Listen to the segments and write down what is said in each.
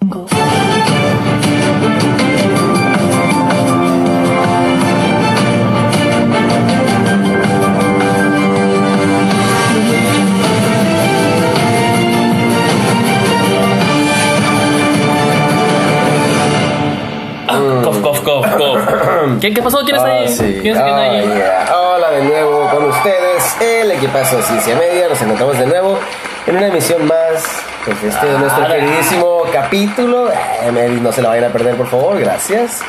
Ah. ¿Qué, ¿Qué pasó? ¿Quién está ahí? Ah, sí. ¿Quién, está Oh, ahí? yeah. Hola de nuevo con ustedes, el equipazo de Ciencia Media. Nos encontramos de nuevo en una emisión más pues, este de nuestro Ah, queridísimo capítulo. Eh, no se la vayan a perder, por favor, gracias.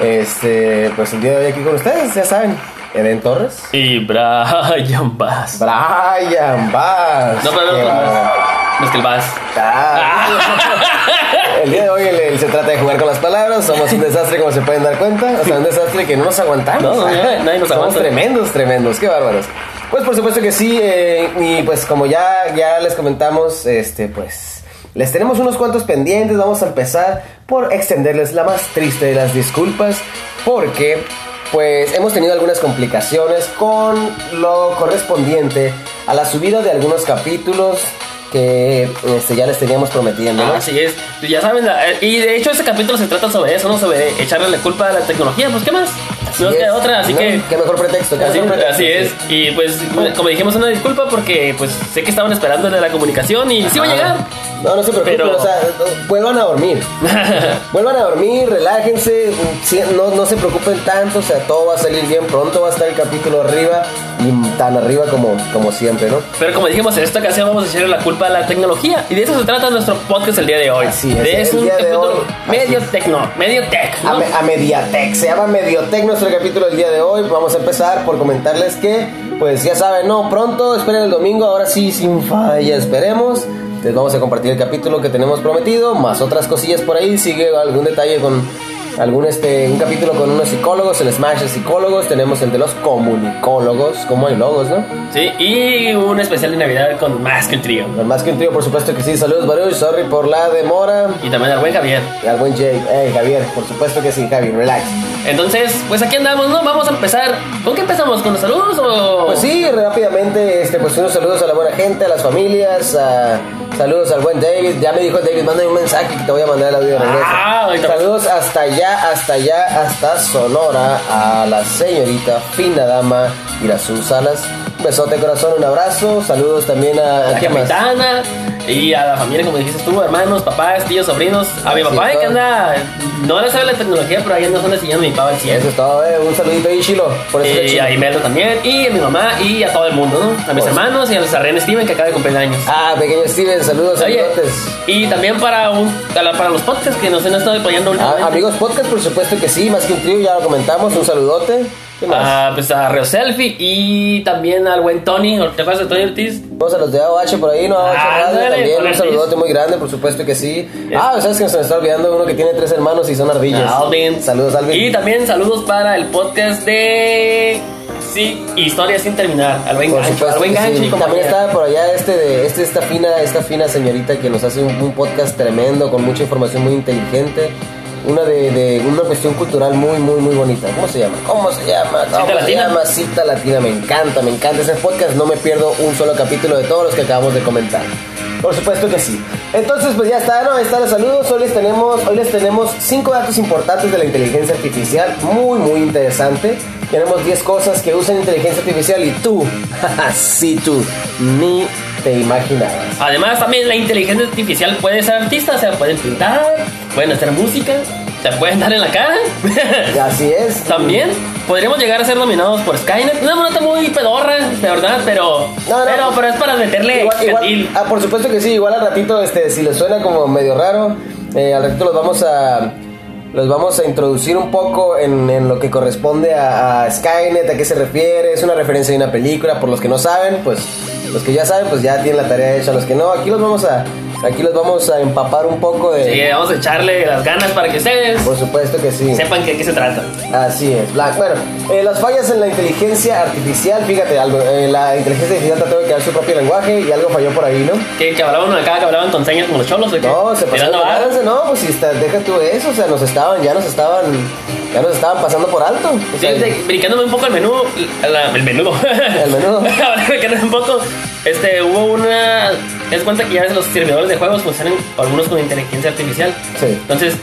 Este, pues el día de hoy aquí con ustedes, ya saben, Eden Torres, Y Brian Bass. Brian Bass. No, pero no, Qué no, es que el Bass. Ah. El día de hoy el- el se trata de jugar con las palabras. Somos un desastre, como se pueden dar cuenta. O sea, un desastre que no nos aguantamos. No, no, nadie nos Somos aguanta. tremendos, tremendos. Qué bárbaros. Pues por supuesto que sí. eh, y pues como ya, ya les comentamos, este, pues les tenemos unos cuantos pendientes. Vamos a empezar por extenderles la más triste de las disculpas. Porque pues hemos tenido algunas complicaciones con lo correspondiente a la subida de algunos capítulos que este, ya les teníamos prometiendo. así es. Ya saben, eh, y de hecho este capítulo se trata sobre eso, ¿no? Sobre echarle la culpa a la tecnología. Pues, ¿qué más? No queda otra, así No, que... Qué mejor pretexto. qué Así, mejor pretexto. así es. Y pues, como dijimos, una disculpa porque pues sé que estaban esperando de la comunicación y sí va a llegar. No, no se preocupen, Pero- o sea, vuelvan a dormir. vuelvan a dormir, relájense, no, no se preocupen tanto, o sea, todo va a salir bien, pronto va a estar el capítulo arriba y tan arriba como, como siempre, ¿no? Pero como dijimos, en esta ocasión vamos a echarle la culpa a la tecnología. Y de eso se trata nuestro podcast el día de hoy. Así es, De el es un día de hoy, medio tecno, medio tech. A, me- a Mediatek, se llama Mediotech nuestro capítulo del día de hoy. Vamos a empezar por comentarles que, pues ya saben, no, pronto, esperen el domingo, ahora sí, sin falla, esperemos. Les vamos a compartir el capítulo que tenemos prometido, más otras cosillas por ahí. Sigue algún detalle con algún este un capítulo con unos psicólogos, el Smash de psicólogos, tenemos el de los comunicólogos, como hay logos, ¿no? Sí, y un especial de Navidad con más que el trío. Más que un trío, por supuesto que sí. Saludos, Baruch, sorry por la demora. Y también al buen Javier. Y al buen Jake, hey Javier, por supuesto que sí, Javi, relax. Entonces, pues aquí andamos, ¿no? Vamos a empezar. ¿Con qué empezamos? ¿Con los saludos o...? Pues sí, rápidamente, este, pues unos saludos a la buena gente, a las familias, a- saludos al buen David. Ya me dijo David, mándame un mensaje que te voy a mandar el audio de regreso. Ah, saludos hasta allá, hasta allá, hasta Sonora, a la señorita fina dama Irazú Salas. Un besote corazón, un abrazo. Saludos también a, a la y a la familia, como dijiste tú, hermanos, papás, tíos, sobrinos, a mi papá que anda, no le sabe la tecnología, pero ahí anda enseñando a mi papá al Eso cielo. es todo, eh. Un saludito ahí, Chilo. Por eso Y a Imelda también, y a mi mamá, y a todo el mundo, ¿no? A mis hermanos y a los Arren Steven que acaba de cumplir años. Ah, pequeño Steven, saludos, Oye, y también para, un, para para los podcasts que nos han estado apoyando Ah, últimamente. amigos podcast, por supuesto que sí, más que un trío, ya lo comentamos, un saludote. Ah, pues a Reo Selfie y también al buen Tony, ¿te acuerdas de Tony Ortiz? Vamos a los de AOH por ahí, ¿no? AOH Ah, Radio también, un saludote muy grande, por supuesto que sí. Es- Ah, sabes que se me está olvidando uno que tiene tres hermanos y son ardillas. Alvin. Saludos, Alvin. Y también saludos para el podcast de. Sí, Historia sin terminar. Al buen gancho. Al buen gancho sí. y También está por allá este de este esta fina esta fina señorita que nos hace un, un podcast tremendo con mucha información muy inteligente. Una de, de una cuestión cultural muy muy muy bonita. ¿Cómo se llama? ¿Cómo se llama? ¿Cómo se Latina. llama? Cita Latina. Me encanta, me encanta ese podcast. No me pierdo un solo capítulo de todos los que acabamos de comentar. Por supuesto que sí. Entonces, pues ya está, ¿no? Ahí están los saludos. Hoy les tenemos, hoy les tenemos cinco datos importantes de la inteligencia artificial. Muy, muy interesante. Tenemos 10 cosas que usan inteligencia artificial y tú, sí tú, ni te imaginabas. Además, también la inteligencia artificial puede ser artista, o sea, pueden pintar, pueden hacer música, te pueden dar en la cara. Así es. También podríamos llegar a ser nominados por Skynet. Una nota muy pedorra, de verdad, pero. No, no. pero, pero es para meterle Igual, igual- candil. ah, por supuesto que sí, igual al ratito, este, si les suena como medio raro, eh, al ratito los vamos a los vamos a introducir un poco en, en lo que corresponde a, a Skynet, a qué se refiere, es una referencia de una película, por los que no saben, pues los que ya saben, pues ya tienen la tarea hecha, los que no, aquí los vamos a aquí los vamos a empapar un poco de Sí, vamos a echarle las ganas para que ustedes por supuesto que sí. sepan de qué se trata. Así es, Black. Bueno, eh, las fallas en la inteligencia artificial, fíjate algo, eh, la inteligencia artificial trató de crear su propio lenguaje y algo falló por ahí, ¿no? Que, que hablaban acá, que hablaban con señas como los cholos. ¿o qué? No, se lanza, no, pues si está, deja tú eso, o sea, nos estaban, ya nos estaban, ya nos estaban pasando por alto. O sea, Fíjate, brincándome un poco el menú, la- el menudo. El menudo. Brincándome un poco, este, hubo una, es cuenta que ya ves, los servidores de juegos funcionan algunos con inteligencia artificial. Sí. Entonces,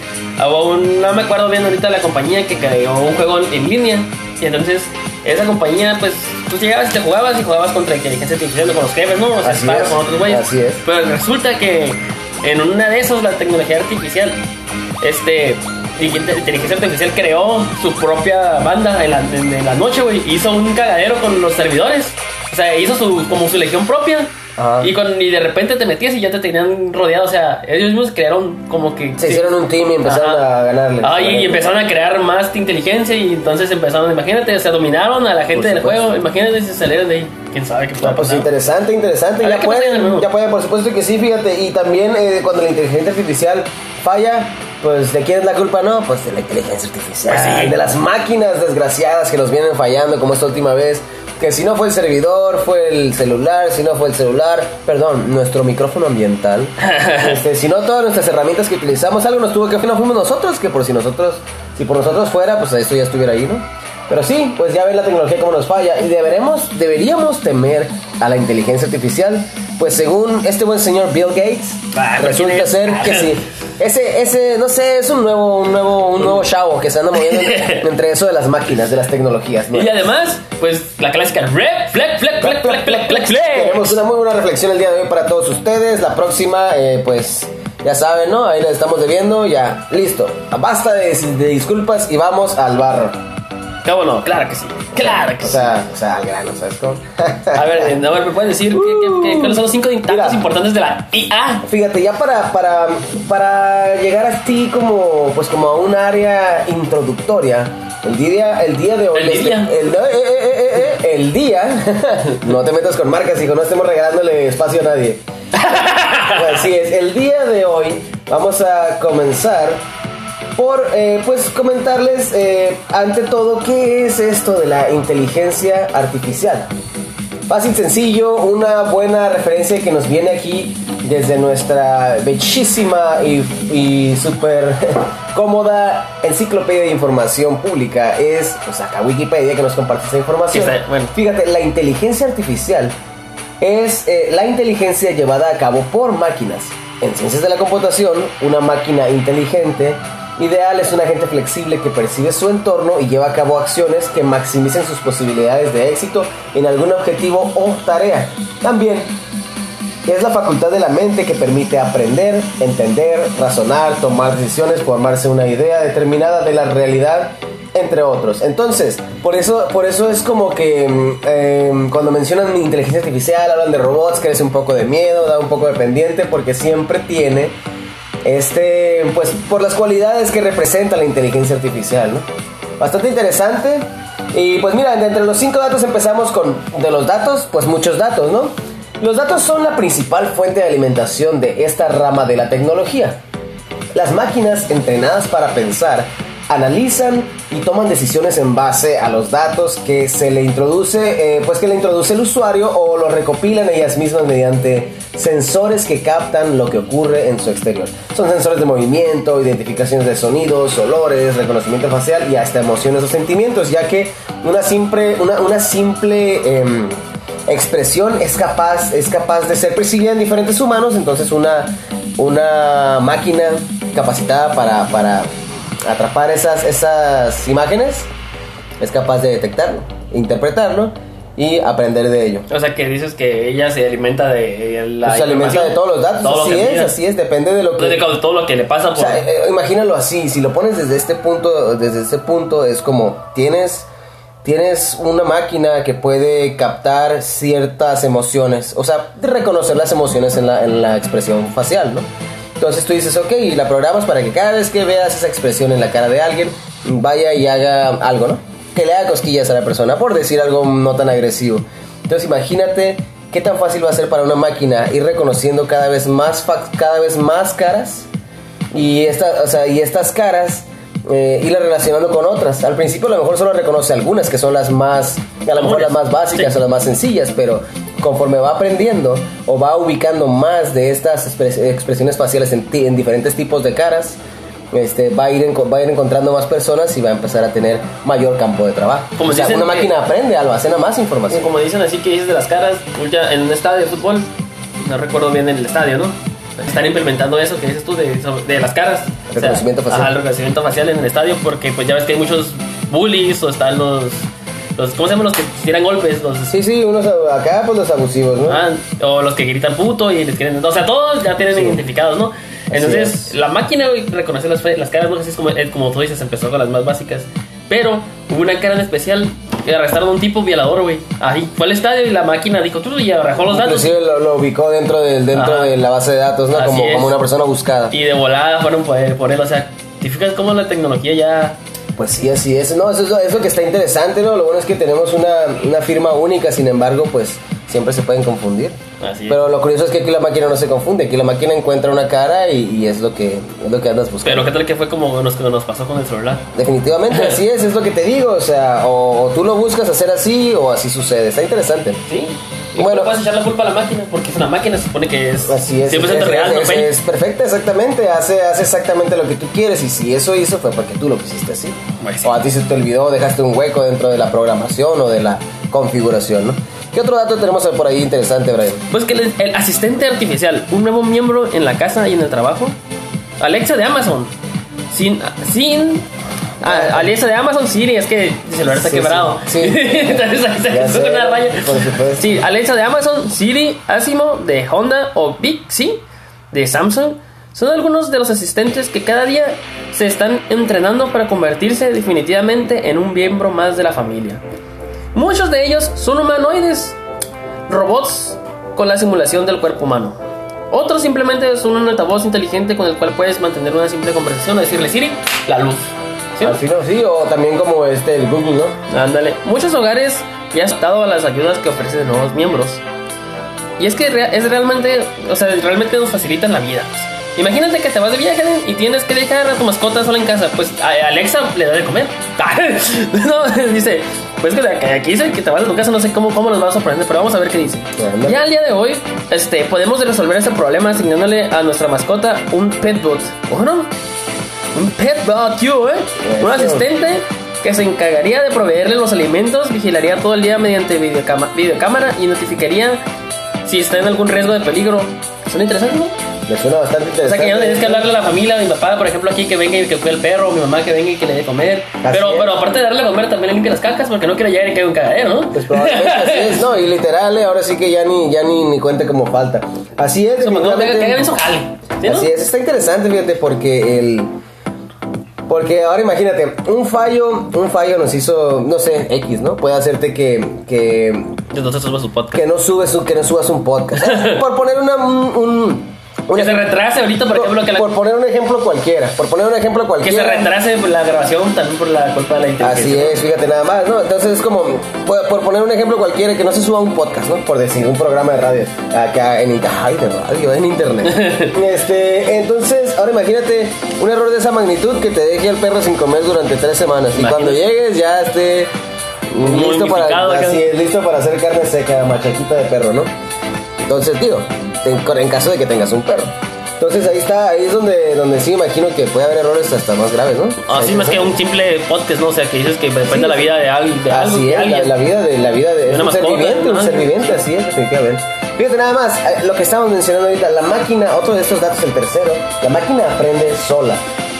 un- no me acuerdo bien ahorita la compañía que creó un juego en línea. Y entonces, esa compañía, pues, tú llegabas y te jugabas y jugabas contra inteligencia artificial con los jefes, ¿no? O sea, Así es, con otros güeyes. así es. Pero resulta que en una de esos, la tecnología artificial, este. Inteligencia artificial creó su propia banda en la, en la noche, güey. Hizo un cagadero con los servidores. O sea, hizo su, como su legión propia. Ajá. Y, con, y de repente te metías y ya te tenían rodeado. O sea, ellos mismos crearon como que. Se hicieron un team y empezaron Ajá. a ganarle. Ah, y, y empezaron a crear más inteligencia y entonces empezaron, imagínate, se dominaron a la gente del juego. Imagínate si salieron de ahí. ¿Quién sabe qué puede Ah, pues interesante, interesante. Ya pueden, ya pueden, por supuesto que sí, fíjate. Y también eh, cuando la inteligencia artificial falla, pues ¿de quién es la culpa? No, pues de la inteligencia artificial. Pues sí. De las máquinas desgraciadas que nos vienen fallando, como esta última vez. Que si no fue el servidor, fue el celular, si no fue el celular, perdón, nuestro micrófono ambiental. este, si no todas nuestras herramientas que utilizamos, algo nos tuvo que no fuimos nosotros, que por si nosotros, si por nosotros fuera, pues esto ya estuviera ahí, ¿no? Pero sí, pues ya ven la tecnología cómo nos falla y deberemos, deberíamos temer a la inteligencia artificial, pues según este buen señor Bill Gates, Ah, resulta ¿quién es? ser que sí. Ese, ese, no sé, es un nuevo, un nuevo, un nuevo chavo que se anda moviendo entre, eso de las máquinas, de las tecnologías. ¿no? Y además, pues la clásica rep, flex, flex, flex, flex, flex, flex. Tenemos una muy buena reflexión el día de hoy para todos ustedes. La próxima, eh, pues ya saben, ¿no? Ahí les estamos debiendo. Ya, listo. Basta de, de disculpas y vamos al barro. ¿Cómo no? Claro que sí. Claro que O sí. sea, o sea, al grano, ¿sabes cómo? A ver, eh, a ver, ¿me puedes decir qué- cuáles son los cinco datos importantes de la IA? Fíjate, ya para, para, para llegar a ti como, pues como a un área introductoria, el día, el día de hoy... El día. El, eh, eh, eh, el día... no te metas con marcas, hijo, no estemos regalándole espacio a nadie. Así es, el día de hoy vamos a comenzar por eh, pues comentarles eh, ante todo qué es esto de la inteligencia artificial. Fácil, sencillo, una buena referencia que nos viene aquí desde nuestra bellísima y, y súper cómoda enciclopedia de información pública es, pues acá Wikipedia que nos comparte esa información. Sí, está, bueno. Fíjate, la inteligencia artificial es eh, la inteligencia llevada a cabo por máquinas. En ciencias de la computación, una máquina inteligente ideal es un agente flexible que percibe su entorno y lleva a cabo acciones que maximicen sus posibilidades de éxito en algún objetivo o tarea. También es la facultad de la mente que permite aprender, entender, razonar, tomar decisiones, formarse una idea determinada de la realidad, entre otros. Entonces, por eso, por eso es como que mm, em, cuando mencionan inteligencia artificial, hablan de robots, crece un poco de miedo, da un poco de pendiente, porque siempre tiene este, pues por las cualidades que representa la inteligencia artificial, ¿no? Bastante interesante. Y pues mira, entre los cinco datos empezamos con de los datos, pues muchos datos, ¿no? Los datos son la principal fuente de alimentación de esta rama de la tecnología. Las máquinas entrenadas para pensar analizan y toman decisiones en base a los datos que se le introduce, eh, pues que le introduce el usuario o lo recopilan ellas mismas mediante sensores que captan lo que ocurre en su exterior. Son sensores de movimiento, identificaciones de sonidos, olores, reconocimiento facial y hasta emociones o sentimientos, ya que una simple, una, una simple em, expresión es capaz, es capaz de ser percibida en diferentes humanos, entonces una, una máquina capacitada para, para atrapar esas, esas imágenes es capaz de detectarlo, interpretarlo y aprender de ello. O sea, que dices que ella se alimenta de la Pues se alimenta de todos los datos, Todo lo así que es, mira. así es, depende de lo que... De todo lo que le pasa O por... sea, eh, imagínalo así, si lo pones desde este punto, desde este punto es como tienes tienes una máquina que puede captar ciertas emociones, o sea, reconocer las emociones en la, en la expresión facial, ¿no? Entonces tú dices, ok, y la programas para que cada vez que veas esa expresión en la cara de alguien, vaya y haga algo, ¿no? Que le haga cosquillas a la persona, por decir algo no tan agresivo. Entonces imagínate qué tan fácil va a ser para una máquina ir reconociendo cada vez más, cada vez más caras y, esta, o sea, y estas caras eh, irlas relacionando con otras. Al principio a lo mejor solo reconoce algunas que son las más, a lo mejor las más básicas Sí. o las más sencillas, pero conforme va aprendiendo o va ubicando más de estas expres- expresiones faciales en, en diferentes tipos de caras, este, va, a ir va a ir encontrando más personas y va a empezar a tener mayor campo de trabajo. Como o sea, dicen una que- máquina aprende, almacena más información. Como dicen así que dices de las caras, ya en un estadio de fútbol, no recuerdo bien en el estadio, ¿no? Están implementando eso que dices tú de, de las caras. Reconocimiento facial. Ajá, el reconocimiento facial en el estadio porque pues ya ves que hay muchos bullies o están los... los ¿Cómo se llaman los que tiran golpes? Los, Sí, sí, unos acá, pues los abusivos, ¿no? Ah, o los que gritan puto y les quieren. O sea, todos ya tienen Sí. identificados, ¿no? Entonces, es. la máquina güey, reconoce las, las caras, si es como, es como tú dices, empezó con las más básicas. Pero hubo una cara en especial que arrestaron a un tipo violador, güey. Ahí fue al estadio y la máquina dijo tú y arrojó los datos. Inclusive lo, lo ubicó dentro, del, dentro Ajá. de la base de datos, ¿no? Como, como una persona buscada. Y de volada fueron por por él. O sea, ¿te fijas cómo la tecnología ya. Pues sí, así es. No, eso es, lo, es lo que está interesante, ¿no? Lo bueno es que tenemos una, una firma única, sin embargo, pues siempre se pueden confundir. Así. Pero lo curioso es que aquí la máquina no se confunde, aquí la máquina encuentra una cara y, y es lo que es lo que andas buscando. Pero qué tal que fue como nos, nos pasó con el celular. Definitivamente, así es, es lo que te digo, o sea, o, o tú lo buscas hacer así o así sucede, está interesante. Sí. Bueno. Bueno, puedes echar la culpa a la máquina porque es una máquina, se supone que es Así es, 100% es, real, no es, perfecta, exactamente, hace, hace exactamente lo que tú quieres y si eso hizo fue porque tú lo pusiste así. Pues sí. O a ti se te olvidó, dejaste un hueco dentro de la programación o de la configuración, ¿no? ¿Qué otro dato tenemos por ahí interesante, Brian? Pues que el, el asistente artificial, un nuevo miembro en la casa y en el trabajo. Alexa de Amazon. Sin. Sin. Ah, Alexa de Amazon Siri, es que el celular está Sí, quebrado. sí, sí. Entonces ahí se sé, con una raya. por supuesto. Sí, Alexa de Amazon, Siri, Asimo de Honda o Bixby de Samsung son algunos de los asistentes que cada día se están entrenando para convertirse definitivamente en un miembro más de la familia. Muchos de ellos son humanoides, robots con la simulación del cuerpo humano. Otros simplemente son un altavoz inteligente con el cual puedes mantener una simple conversación o decirle Siri, la luz. Así no, sí, o también como este, el Google, ¿no? Ándale. Muchos hogares ya han estado a las ayudas que ofrecen nuevos miembros. Y es que es realmente, o sea, realmente nos facilitan la vida. Imagínate que te vas de viaje y tienes que dejar a tu mascota sola en casa. Pues a Alexa le da de comer. no, dice, pues que aquí dice que te vas de tu casa, no sé cómo, cómo nos va a sorprender, pero vamos a ver qué dice. Ya al día de hoy, este, podemos resolver este problema asignándole a nuestra mascota un petbot. ¿O no? Un petbot, you, ¿eh? Un Eso. asistente que se encargaría de proveerle los alimentos, vigilaría todo el día mediante videocámara y notificaría si está en algún riesgo de peligro. Son interesantes, ¿no? Me suena bastante O interesante. sea, que ya no tienes que hablarle a la familia, a mi papá, por ejemplo, aquí que venga y que cuide el perro, mi mamá que venga y que le dé comer. Así Pero, es. pero aparte de darle a comer, también le limpia las cacas porque no quiere llegar y que haya un cagadero, ¿no? Pues probablemente así es, no, y literal, eh, ahora sí que ya ni, ya ni, ni cuente como falta. Así es, Eso, cuando tenga que su jale. ¿sí, no? Así es, está interesante, fíjate, porque el. Porque ahora imagínate, un fallo, un fallo nos hizo, no sé, X, ¿no? Puede hacerte que, que, Entonces sube su podcast. que no subes, un- que no subas un podcast. Por poner una, un, un- Que se retrase ahorita, por ejemplo, que la, por poner un ejemplo cualquiera, por poner un ejemplo que cualquiera. se retrase la grabación también por la culpa de la inteligencia. Así es, fíjate nada más, ¿no? Entonces es como, por, por poner un ejemplo cualquiera, que no se suba un podcast, ¿no? Por decir, un programa de radio, acá en, ay, de radio, en internet. este, entonces, ahora imagínate un error de esa magnitud que te deje el perro sin comer durante tres semanas. Y cuando llegues ya esté listo para, así es, listo para hacer carne seca, machaquita de perro, ¿no? Entonces, digo, en, caso de que tengas un perro. Entonces ahí está, ahí es donde, donde sí imagino que puede haber errores hasta más graves, ¿no? Así más que un simple podcast, ¿no? O sea, que dices que depende de la vida de, alguien de algo, Así de es, la, alguien. la vida de la vida de, un ser viviente, un ser viviente, así es, definitivamente. Fíjate nada más, eh, lo que estábamos mencionando ahorita, la máquina, otro de estos datos, el tercero, la máquina aprende sola.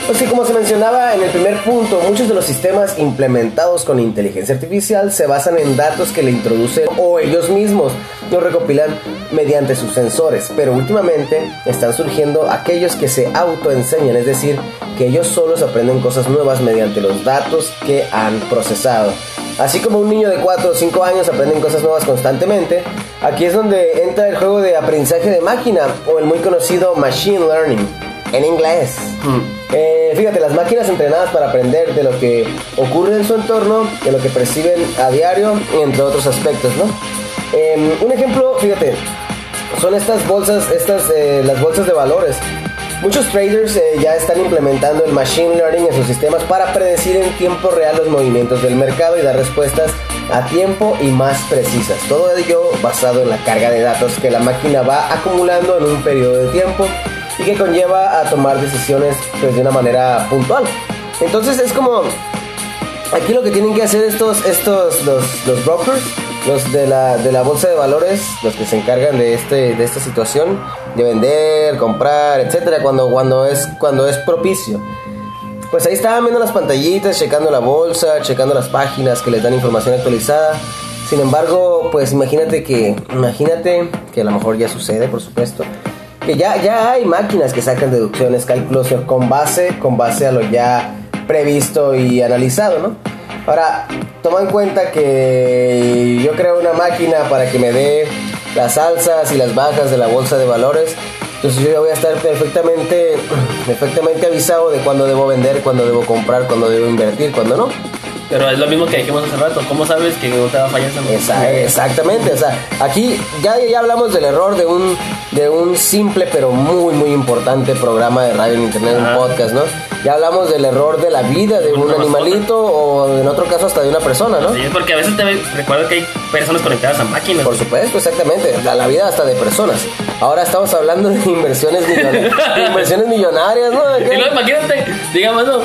Pues sí, como se mencionaba en el primer punto, muchos de los sistemas implementados con inteligencia artificial se basan en datos que le introducen o ellos mismos los recopilan mediante sus sensores, pero últimamente están surgiendo aquellos que se autoenseñan, es decir, que ellos solos aprenden cosas nuevas mediante los datos que han procesado. Así como un niño de 4 o 5 años aprenden cosas nuevas constantemente, aquí es donde entra el juego de aprendizaje de máquina o el muy conocido machine learning en inglés. Eh, fíjate, las máquinas entrenadas para aprender de lo que ocurre en su entorno, de lo que perciben a diario, entre otros aspectos, ¿no? Eh, un ejemplo, fíjate, son estas bolsas, estas, eh, las bolsas de valores. Muchos traders eh, ya están implementando el machine learning en sus sistemas para predecir en tiempo real los movimientos del mercado y dar respuestas a tiempo y más precisas. Todo ello basado en la carga de datos que la máquina va acumulando en un periodo de tiempo y que conlleva a tomar decisiones pues, de una manera puntual. Entonces es como Aquí lo que tienen que hacer estos, estos los, los brokers los de la, de la bolsa de valores, los que se encargan de este de esta situación, de vender, comprar, etcétera, cuando cuando es cuando es propicio. Pues ahí estaban viendo las pantallitas, checando la bolsa, checando las páginas que les dan información actualizada. Sin embargo, pues imagínate que imagínate que a lo mejor ya sucede, por supuesto, que ya ya hay máquinas que sacan deducciones, cálculos con base con base a lo ya previsto y analizado, ¿no? Ahora, toma en cuenta que yo creo una máquina para que me dé las alzas y las bajas de la bolsa de valores. Entonces yo ya voy a estar perfectamente, perfectamente avisado de cuándo debo vender, cuándo debo comprar, cuándo debo invertir, cuándo no. Pero es lo mismo que dijimos hace rato. ¿Cómo sabes que no te va a fallar esa exactamente, o sea, aquí ya, ya hablamos del error de un, de un simple pero muy muy importante programa de radio en internet, Ajá. un podcast, ¿no? Ya hablamos del error de la vida de un animalito o en otro caso hasta de una persona, ¿no? Sí, porque a veces te recuerdo que hay personas conectadas a máquinas. Por supuesto, exactamente. La, la vida hasta de personas. Ahora estamos hablando de inversiones millonarias. de inversiones millonarias, ¿no? Y luego imagínate, digamos, no,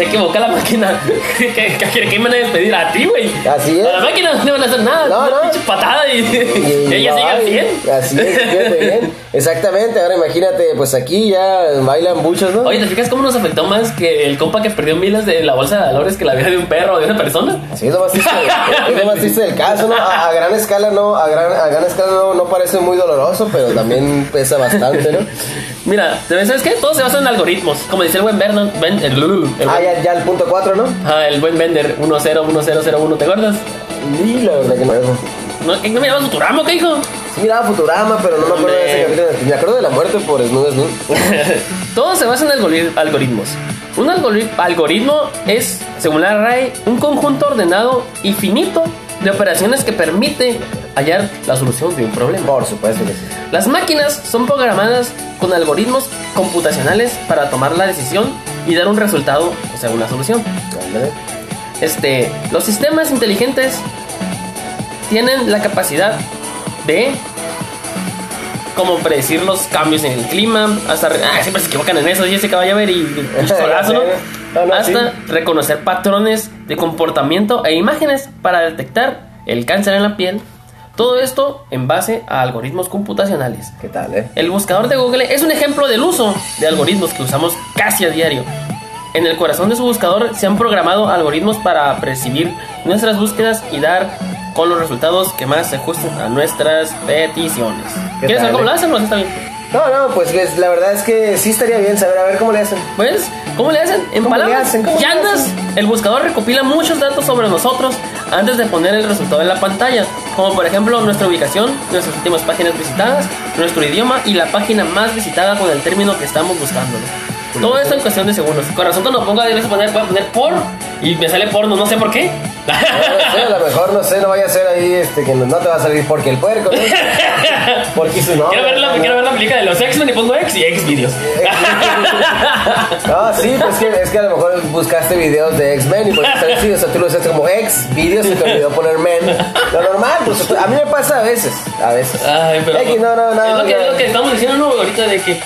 se equivoca la máquina. ¿Qué, qué, qué, qué me van a despedir? A ti, güey. Así es. A la máquina no le van a hacer nada. No, Una no. pinche patada y, Y- ella sigue al ay, 100. Así es, fíjate bien. Exactamente. Ahora imagínate, pues aquí ya bailan muchos, ¿no? Oye, ¿te fijas cómo nos afectó más que el compa que perdió miles de la bolsa de valores que la vida de un perro o de una persona? Sí, es lo más triste, es lo más triste del caso, ¿no? A, a gran escala no, a gran, a gran escala no, no parece muy doloroso, pero también pesa bastante, ¿no? Mira, ¿sabes qué? Todo se basa en algoritmos. Como dice el buen Vernon, ben, el, el, el Ah, buen- ya, ya el punto 4, ¿no? ah, el buen Bender 101001, ¿te acuerdas? Y la verdad que no. ¿No, ¿No mirabas Futurama, qué hijo? Sí miraba Futurama, pero no me acuerdo de ese capítulo. Me acuerdo de la muerte por Snoop Snoop. Todo se basa en algori- algoritmos. Un algori- algoritmo es, según la RAE, un conjunto ordenado y finito de operaciones que permite hallar la solución de un problema. Por supuesto que sí. Las máquinas son programadas con algoritmos computacionales para tomar la decisión y dar un resultado, o sea, una solución. Este, los sistemas inteligentes tienen la capacidad de como predecir los cambios en el clima, hasta ah, siempre se equivocan en eso, dice que vaya a ver y y solazo, ¿no? No, no, hasta sí. reconocer patrones de comportamiento e imágenes para detectar el cáncer en la piel. Todo esto en base a algoritmos computacionales. ¿Qué tal, eh? El buscador de Google es un ejemplo del uso de algoritmos que usamos casi a diario. En el corazón de su buscador se han programado algoritmos para percibir nuestras búsquedas y dar con los resultados que más se ajusten a nuestras peticiones. ¿Qué ¿Quieres saber cómo eh? lo hacen o está bien? No, no, pues es- la verdad es que sí estaría bien saber a ver cómo le hacen. Pues, ¿cómo le hacen? En ¿Cómo le palabras llantas, el buscador recopila muchos datos sobre nosotros antes de poner el resultado en la pantalla, como por ejemplo nuestra ubicación, nuestras últimas páginas visitadas, nuestro idioma y la página más visitada con el término que estamos buscando. Todo esto en cuestión de segundos. Corazón, cuando ponga, debes poner, voy a poner por y me sale porno, no sé por qué. No, sé, a lo mejor no sé, no vaya a ser ahí este que no, no te va a salir porque el puerco, ¿no? Porque su nombre. quiero, ver la, ¿no? quiero ver la película de los X-Men y pongo X y X videos. No, sí, pues que, es que a lo mejor buscaste videos de X-Men y pues sí, o sea, tú lo usaste como X videos y te olvidó poner Men. Lo normal, pues a mí me pasa a veces, a veces. Ay, pero. X, no, no, no. Es lo que, es lo que estamos diciendo ¿no? ahorita de que.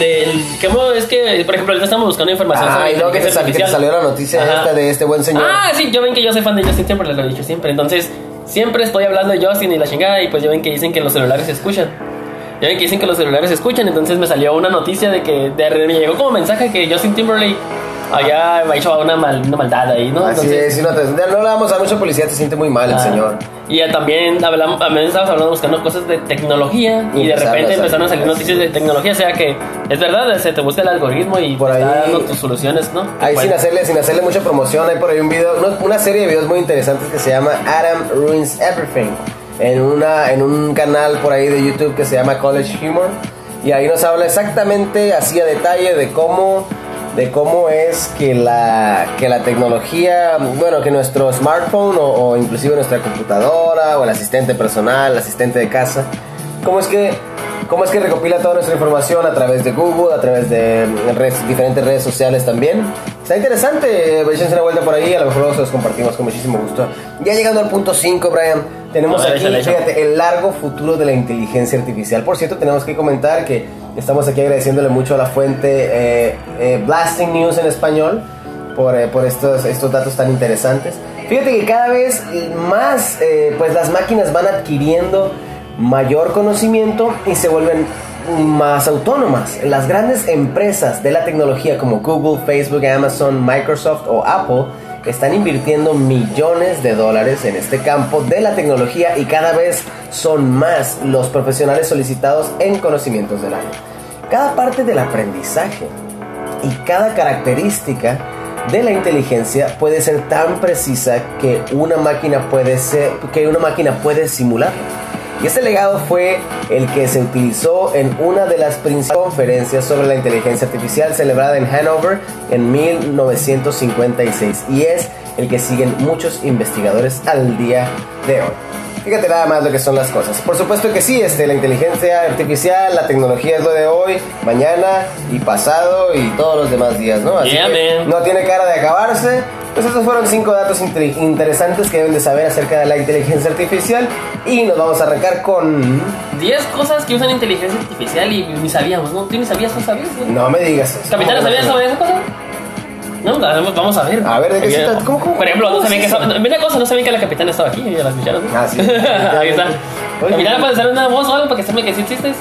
Del, ¿Cómo es que, por ejemplo, ahorita estamos buscando información Ah, sobre y luego que inteligencia sal- que salió la noticia Ajá. esta de este buen señor. Ah, sí, yo ven que yo soy fan de Justin, siempre lo he dicho siempre. Entonces, siempre estoy hablando de Justin y la chingada. Y pues ya ven que dicen que los celulares se escuchan. Ya ven que dicen que los celulares se escuchan. Entonces me salió una noticia de que de, me llegó como mensaje que Justin Timberlake había hecho una, mal, una maldad ahí, ¿no? Así Entonces, es, si no, te, no le damos a mucha policía, te siente muy mal el Ah, señor. Y también hablamos, también estábamos hablando buscando cosas de tecnología y, Y de repente empezaron a salir noticias de tecnología, o sea que es verdad, se te busca el algoritmo y Por te está ahí- dando tus soluciones, ¿no? Ahí sin hacerle, sin hacerle mucha promoción, hay por ahí un video, una, una serie de videos muy interesantes que se llama Adam Ruins Everything. En, una, en un canal por ahí de YouTube que se llama College Humor. Y ahí nos habla exactamente así a detalle de cómo, de cómo es que la, que la tecnología, bueno, que nuestro smartphone o, o inclusive nuestra computadora o el asistente personal, el asistente de casa, cómo es que cómo es que recopila toda nuestra información a través de Google, a través de diferentes redes sociales también. Está interesante, échense una vuelta por ahí, a lo mejor se los compartimos con muchísimo gusto. Ya llegando al punto 5, Brian, tenemos ver, aquí, échale, échale. fíjate, el largo futuro de la inteligencia artificial. Por cierto, tenemos que comentar que estamos aquí agradeciéndole mucho a la fuente eh, eh, Blasting News en español por, eh, por estos, estos datos tan interesantes. Fíjate que cada vez más, pues las máquinas van adquiriendo mayor conocimiento y se vuelven más autónomas. Las grandes empresas de la tecnología como Google, Facebook, Amazon, Microsoft o Apple están invirtiendo millones de dólares en este campo de la tecnología y cada vez son más los profesionales solicitados en conocimientos del área. Cada parte del aprendizaje y cada característica de la inteligencia puede ser tan precisa que una máquina puede ser que una máquina puede simular. Y este legado fue el que se utilizó en una de las principales conferencias sobre la inteligencia artificial celebrada en Hanover en 1956 y es el que siguen muchos investigadores al día de hoy. Fíjate nada más lo que son las cosas. Por supuesto que sí, este, la inteligencia artificial, la tecnología es lo de hoy, mañana y pasado y todos los demás días, ¿no? Yeah, man. no tiene cara de acabarse. Pues estos fueron cinco datos inter- interesantes que deben de saber acerca de la inteligencia artificial y nos vamos a arrancar con... 10 cosas que usan inteligencia artificial y ni sabíamos, ¿no? ¿Tú ni sabías o sabías? güey? No me digas. ¿Capitán, ¿sabías sobre esa cosa? No, vamos a ver. A ver, ¿de qué se Porque, trata? ¿Cómo- cómo- Por ejemplo, no sabían que estaba- Mira cosa, no sabían que la capitana estaba aquí, ya la escucharon. ¿no? Ah, sí. Ahí está. ¿puedes hacer una voz o algo para que sepan que sí existes?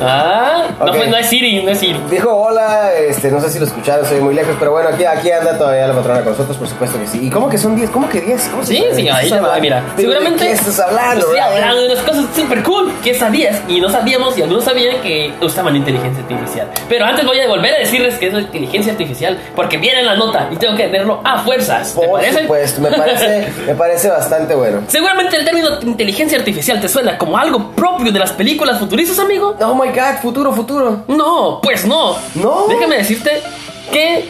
Ah, no, Ok. pues no es Siri, no es Siri. Dijo hola, este, no sé si lo escucharon, soy muy lejos, pero bueno, aquí, aquí anda todavía la patrona con nosotros, por supuesto que sí. ¿Y cómo que son 10? ¿Cómo que 10? ¿Cómo se Sí, sí, ¿De qué ahí ya va, mira. ¿De Seguramente. qué estás hablando? Estoy bro? hablando de unas cosas super cool que sabías y no sabíamos y algunos sabían que usaban inteligencia artificial. Pero antes voy a volver a decirles que es inteligencia artificial porque viene en la nota y tengo que tenerlo a fuerzas. ¿Te Por parece? supuesto, me parece, me parece bastante bueno. Seguramente el término inteligencia artificial te suena como algo propio de las películas futuristas, amigo. Oh my god, futuro, futuro. No, pues no. No. Déjame decirte que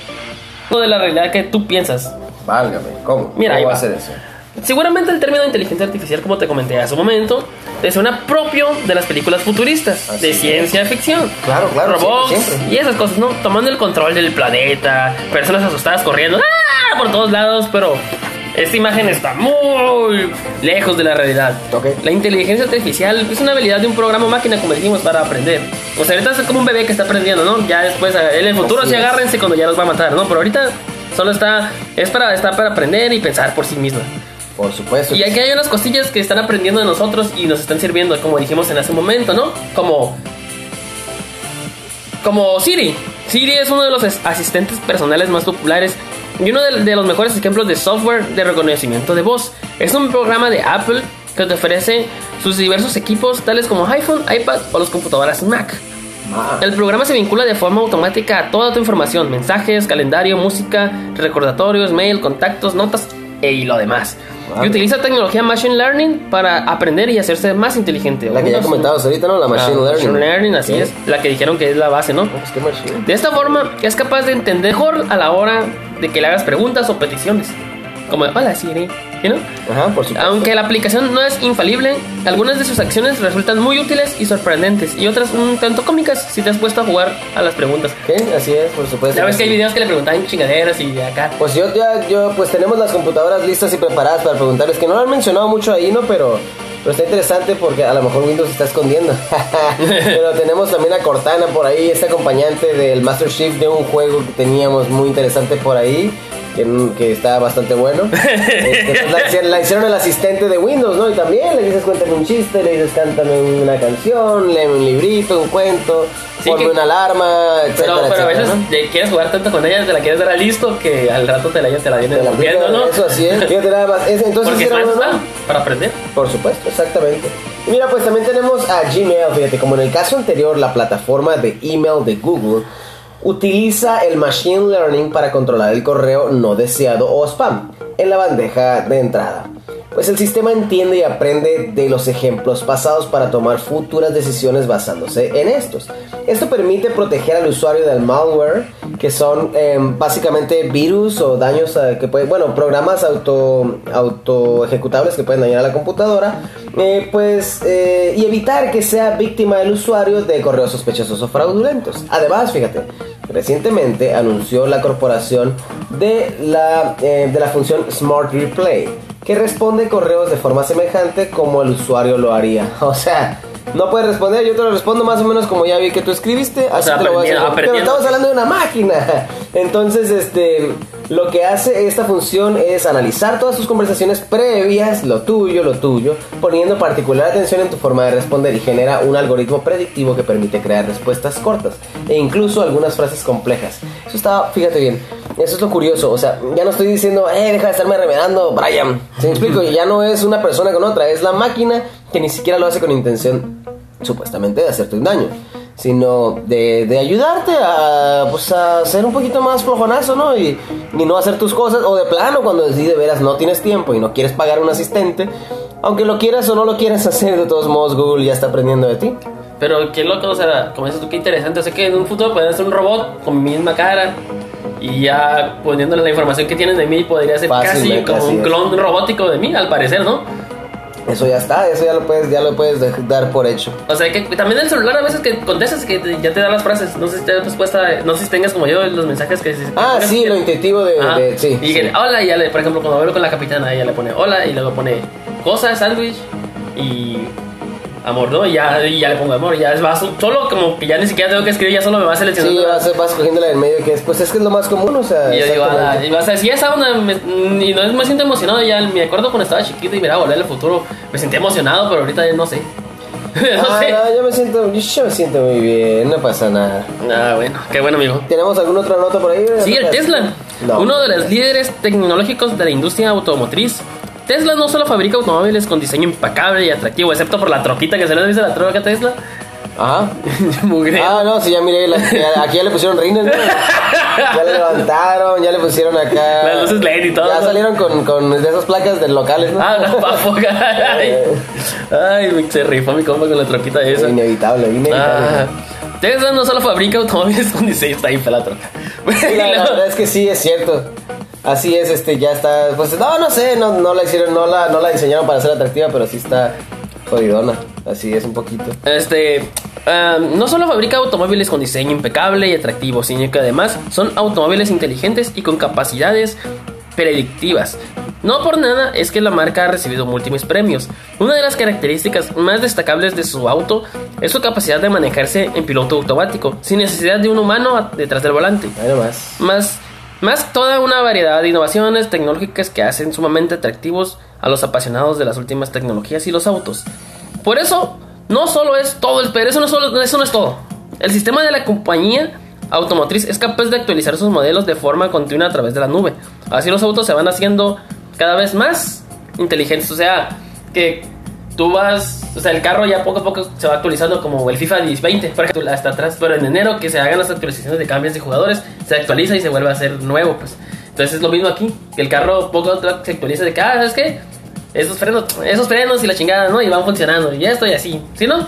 lo de la realidad que tú piensas. Válgame, ¿cómo? Mira, ¿Cómo va a ser eso? Seguramente el término inteligencia artificial, como te comenté hace un momento, te suena propio de las películas futuristas, Así de es. ciencia ficción. Claro, claro, Robots siempre, siempre. y esas cosas, ¿no? Tomando el control del planeta, personas asustadas corriendo ¡ah! por todos lados, pero esta imagen está muy lejos de la realidad. Ok. La inteligencia artificial es una habilidad de un programa máquina, como dijimos, para aprender. O sea, ahorita es como un bebé que está aprendiendo, ¿no? Ya después, en el futuro Así es. agárrense cuando ya los va a matar, ¿no? Pero ahorita solo está, es para, está para aprender y pensar por sí misma. Por supuesto. Y aquí hay unas cosillas que están aprendiendo de nosotros y nos están sirviendo, como dijimos en hace un momento, ¿no? Como. Como Siri. Siri es uno de los as- asistentes personales más populares y uno de, de los mejores ejemplos de software de reconocimiento de voz. Es un programa de Apple que te ofrece sus diversos equipos, tales como iPhone, iPad o las computadoras Mac. Ma. El programa se vincula de forma automática a toda tu información, mensajes, calendario, música, recordatorios, mail, contactos, notas e- y lo demás. Y utiliza tecnología Machine Learning para aprender y hacerse más inteligente. La que ya comentabas ahorita, ¿no? La Machine Ah, Learning. Machine Learning, así Sí. es. La que dijeron que es la base, ¿no? Pues qué machine. De esta forma es capaz de entender mejor a la hora de que le hagas preguntas o peticiones. Como, hola Siri, ¿sí, no? Ajá, por supuesto. Aunque la aplicación no es infalible, algunas de sus acciones resultan muy útiles y sorprendentes, y otras un tanto cómicas si te has puesto a jugar a las preguntas. Sí, así es, por supuesto. Ya ves que hay videos que le preguntan chingaderas y acá. Pues yo ya, yo, pues tenemos las computadoras listas y preparadas para preguntarles, que no lo han mencionado mucho ahí, ¿no? Pero, pero está interesante porque a lo mejor Windows se está escondiendo. pero tenemos también a Cortana por ahí, este acompañante del Master Chief de un juego que teníamos muy interesante por ahí. Que, que está bastante bueno. Este, pues, la, hicieron- la hicieron el asistente de Windows, ¿no? Y también le dices cuéntame un chiste, le dices cántame una canción, léeme un librito, un cuento, Sí, ponme que- una alarma, etcétera, Pero, pero a veces quieres jugar tanto con ella, te la quieres dar a listo que al rato te la, te la viene rompiendo, ¿no? Eso así es. Fíjate nada más. Es- entonces Porque está, ¿no? para aprender. Por supuesto, exactamente. Y mira, pues también tenemos a Gmail, fíjate, como en el caso anterior, la plataforma de email de Google utiliza el Machine Learning para controlar el correo no deseado o spam en la bandeja de entrada. Pues el sistema entiende y aprende de los ejemplos pasados para tomar futuras decisiones basándose en estos. Esto permite proteger al usuario del malware, que son eh, básicamente virus o daños eh, que pueden, bueno, programas auto, auto ejecutables que pueden dañar a la computadora, eh, pues, eh, y evitar que sea víctima el usuario de correos sospechosos o fraudulentos. Además, fíjate, recientemente anunció la corporación de la, de la función Smart Replay, que responde correos de forma semejante como el usuario lo haría. O sea, no puedes responder, yo te lo respondo más o menos como ya vi que tú escribiste, así sea, te lo voy a hacer. Pero estamos hablando de una máquina. Entonces, este, Lo que hace esta función es analizar todas tus conversaciones previas, lo tuyo, lo tuyo, poniendo particular atención en tu forma de responder y genera un algoritmo predictivo que permite crear respuestas cortas e incluso algunas frases complejas. Eso está, fíjate bien, eso es lo curioso, o sea, ya no estoy diciendo, eh, deja de estarme remedando, Brian. ¿Se me explico? Ya no es una persona con otra, es la máquina que ni siquiera lo hace con intención, supuestamente, de hacerte un daño sino de, de, ayudarte a, pues, a ser un poquito más flojonazo, ¿no? Y, y, no hacer tus cosas, o de plano, cuando de veras no tienes tiempo y no quieres pagar un asistente, aunque lo quieras o no lo quieras hacer, de todos modos Google ya está aprendiendo de ti. Pero qué loco, o sea, como dices tú, qué interesante. O sea, que en un futuro puede ser un robot con mi misma cara y ya poniéndole la información que tienes de mí podría ser casi como un clon robótico de mí, al parecer, ¿no? Eso ya está, eso ya lo puedes, ya lo puedes dar por hecho. O sea que también el celular a veces que contestas que ya te da las frases, no sé si te respuesta, no sé si tengas como yo los mensajes que Ah, sí, lo intuitivo de, sí. Y sí. hola, y ya le, por ejemplo, cuando hablo con la capitana, ella le pone hola y luego pone cosas, sándwich y amor, ¿no? Y ya, y ya le pongo amor, ya es más, solo como que ya ni siquiera tengo que escribir, ya solo me va seleccionando. Sí, vas, vas cogiéndola en medio, que es, pues es que es lo más común, o sea. Y yo digo, ah, y vas a decir, esa onda, me, y no me siento emocionado, ya me acuerdo cuando estaba chiquito y miraba volver al futuro, me sentía emocionado, pero ahorita ya no sé. no ah, sé. No, yo me siento, yo me siento muy bien, no pasa nada. Ah, bueno, qué bueno, amigo. ¿Tenemos alguna otra nota por ahí? Sí, el Tesla. Uno de los líderes tecnológicos de la industria automotriz Tesla no solo fabrica automóviles con diseño impecable y atractivo, excepto por la troquita que se le dice la troca Tesla. Ajá. ah, no, sí, ya miré, aquí ya le pusieron rines, Ya le levantaron, ya le pusieron acá. Las luces LED y todo. Ya salieron con, con de esas placas de locales, ¿no? Ah, no, papo, ay, ay, se rifó mi compa con la troquita esa. Inevitable, inevitable. Ah, Tesla no solo fabrica automóviles con diseño, está ahí la troca. la verdad es que sí, es cierto. Así es, este, ya está. Pues no, no sé, no, no la hicieron, no la, no la diseñaron para ser atractiva, pero sí está jodidona. Así es un poquito. Este. no solo fabrica automóviles con diseño impecable y atractivo, sino que además son automóviles inteligentes y con capacidades predictivas. No por nada es que la marca ha recibido múltiples premios. Una de las características más destacables de su auto es su capacidad de manejarse en piloto automático, sin necesidad de un humano detrás del volante. Además. Más más toda una variedad de innovaciones tecnológicas que hacen sumamente atractivos a los apasionados de las últimas tecnologías y los autos. Por eso, no solo es todo el pero eso no, solo, eso no es todo. El sistema de la compañía automotriz es capaz de actualizar sus modelos de forma continua a través de la nube. Así los autos se van haciendo cada vez más inteligentes. O sea, que tú vas, o sea, el carro ya poco a poco se va actualizando como el FIFA 20, por ejemplo, hasta atrás, pero en enero que se hagan las actualizaciones de cambios de jugadores, se actualiza y se vuelve a hacer nuevo, pues. Entonces es lo mismo aquí, que el carro poco a poco se actualiza de que, ah, ¿sabes qué? Esos frenos, esos frenos y la chingada, ¿no? Y van funcionando, y esto y así, ¿sí no?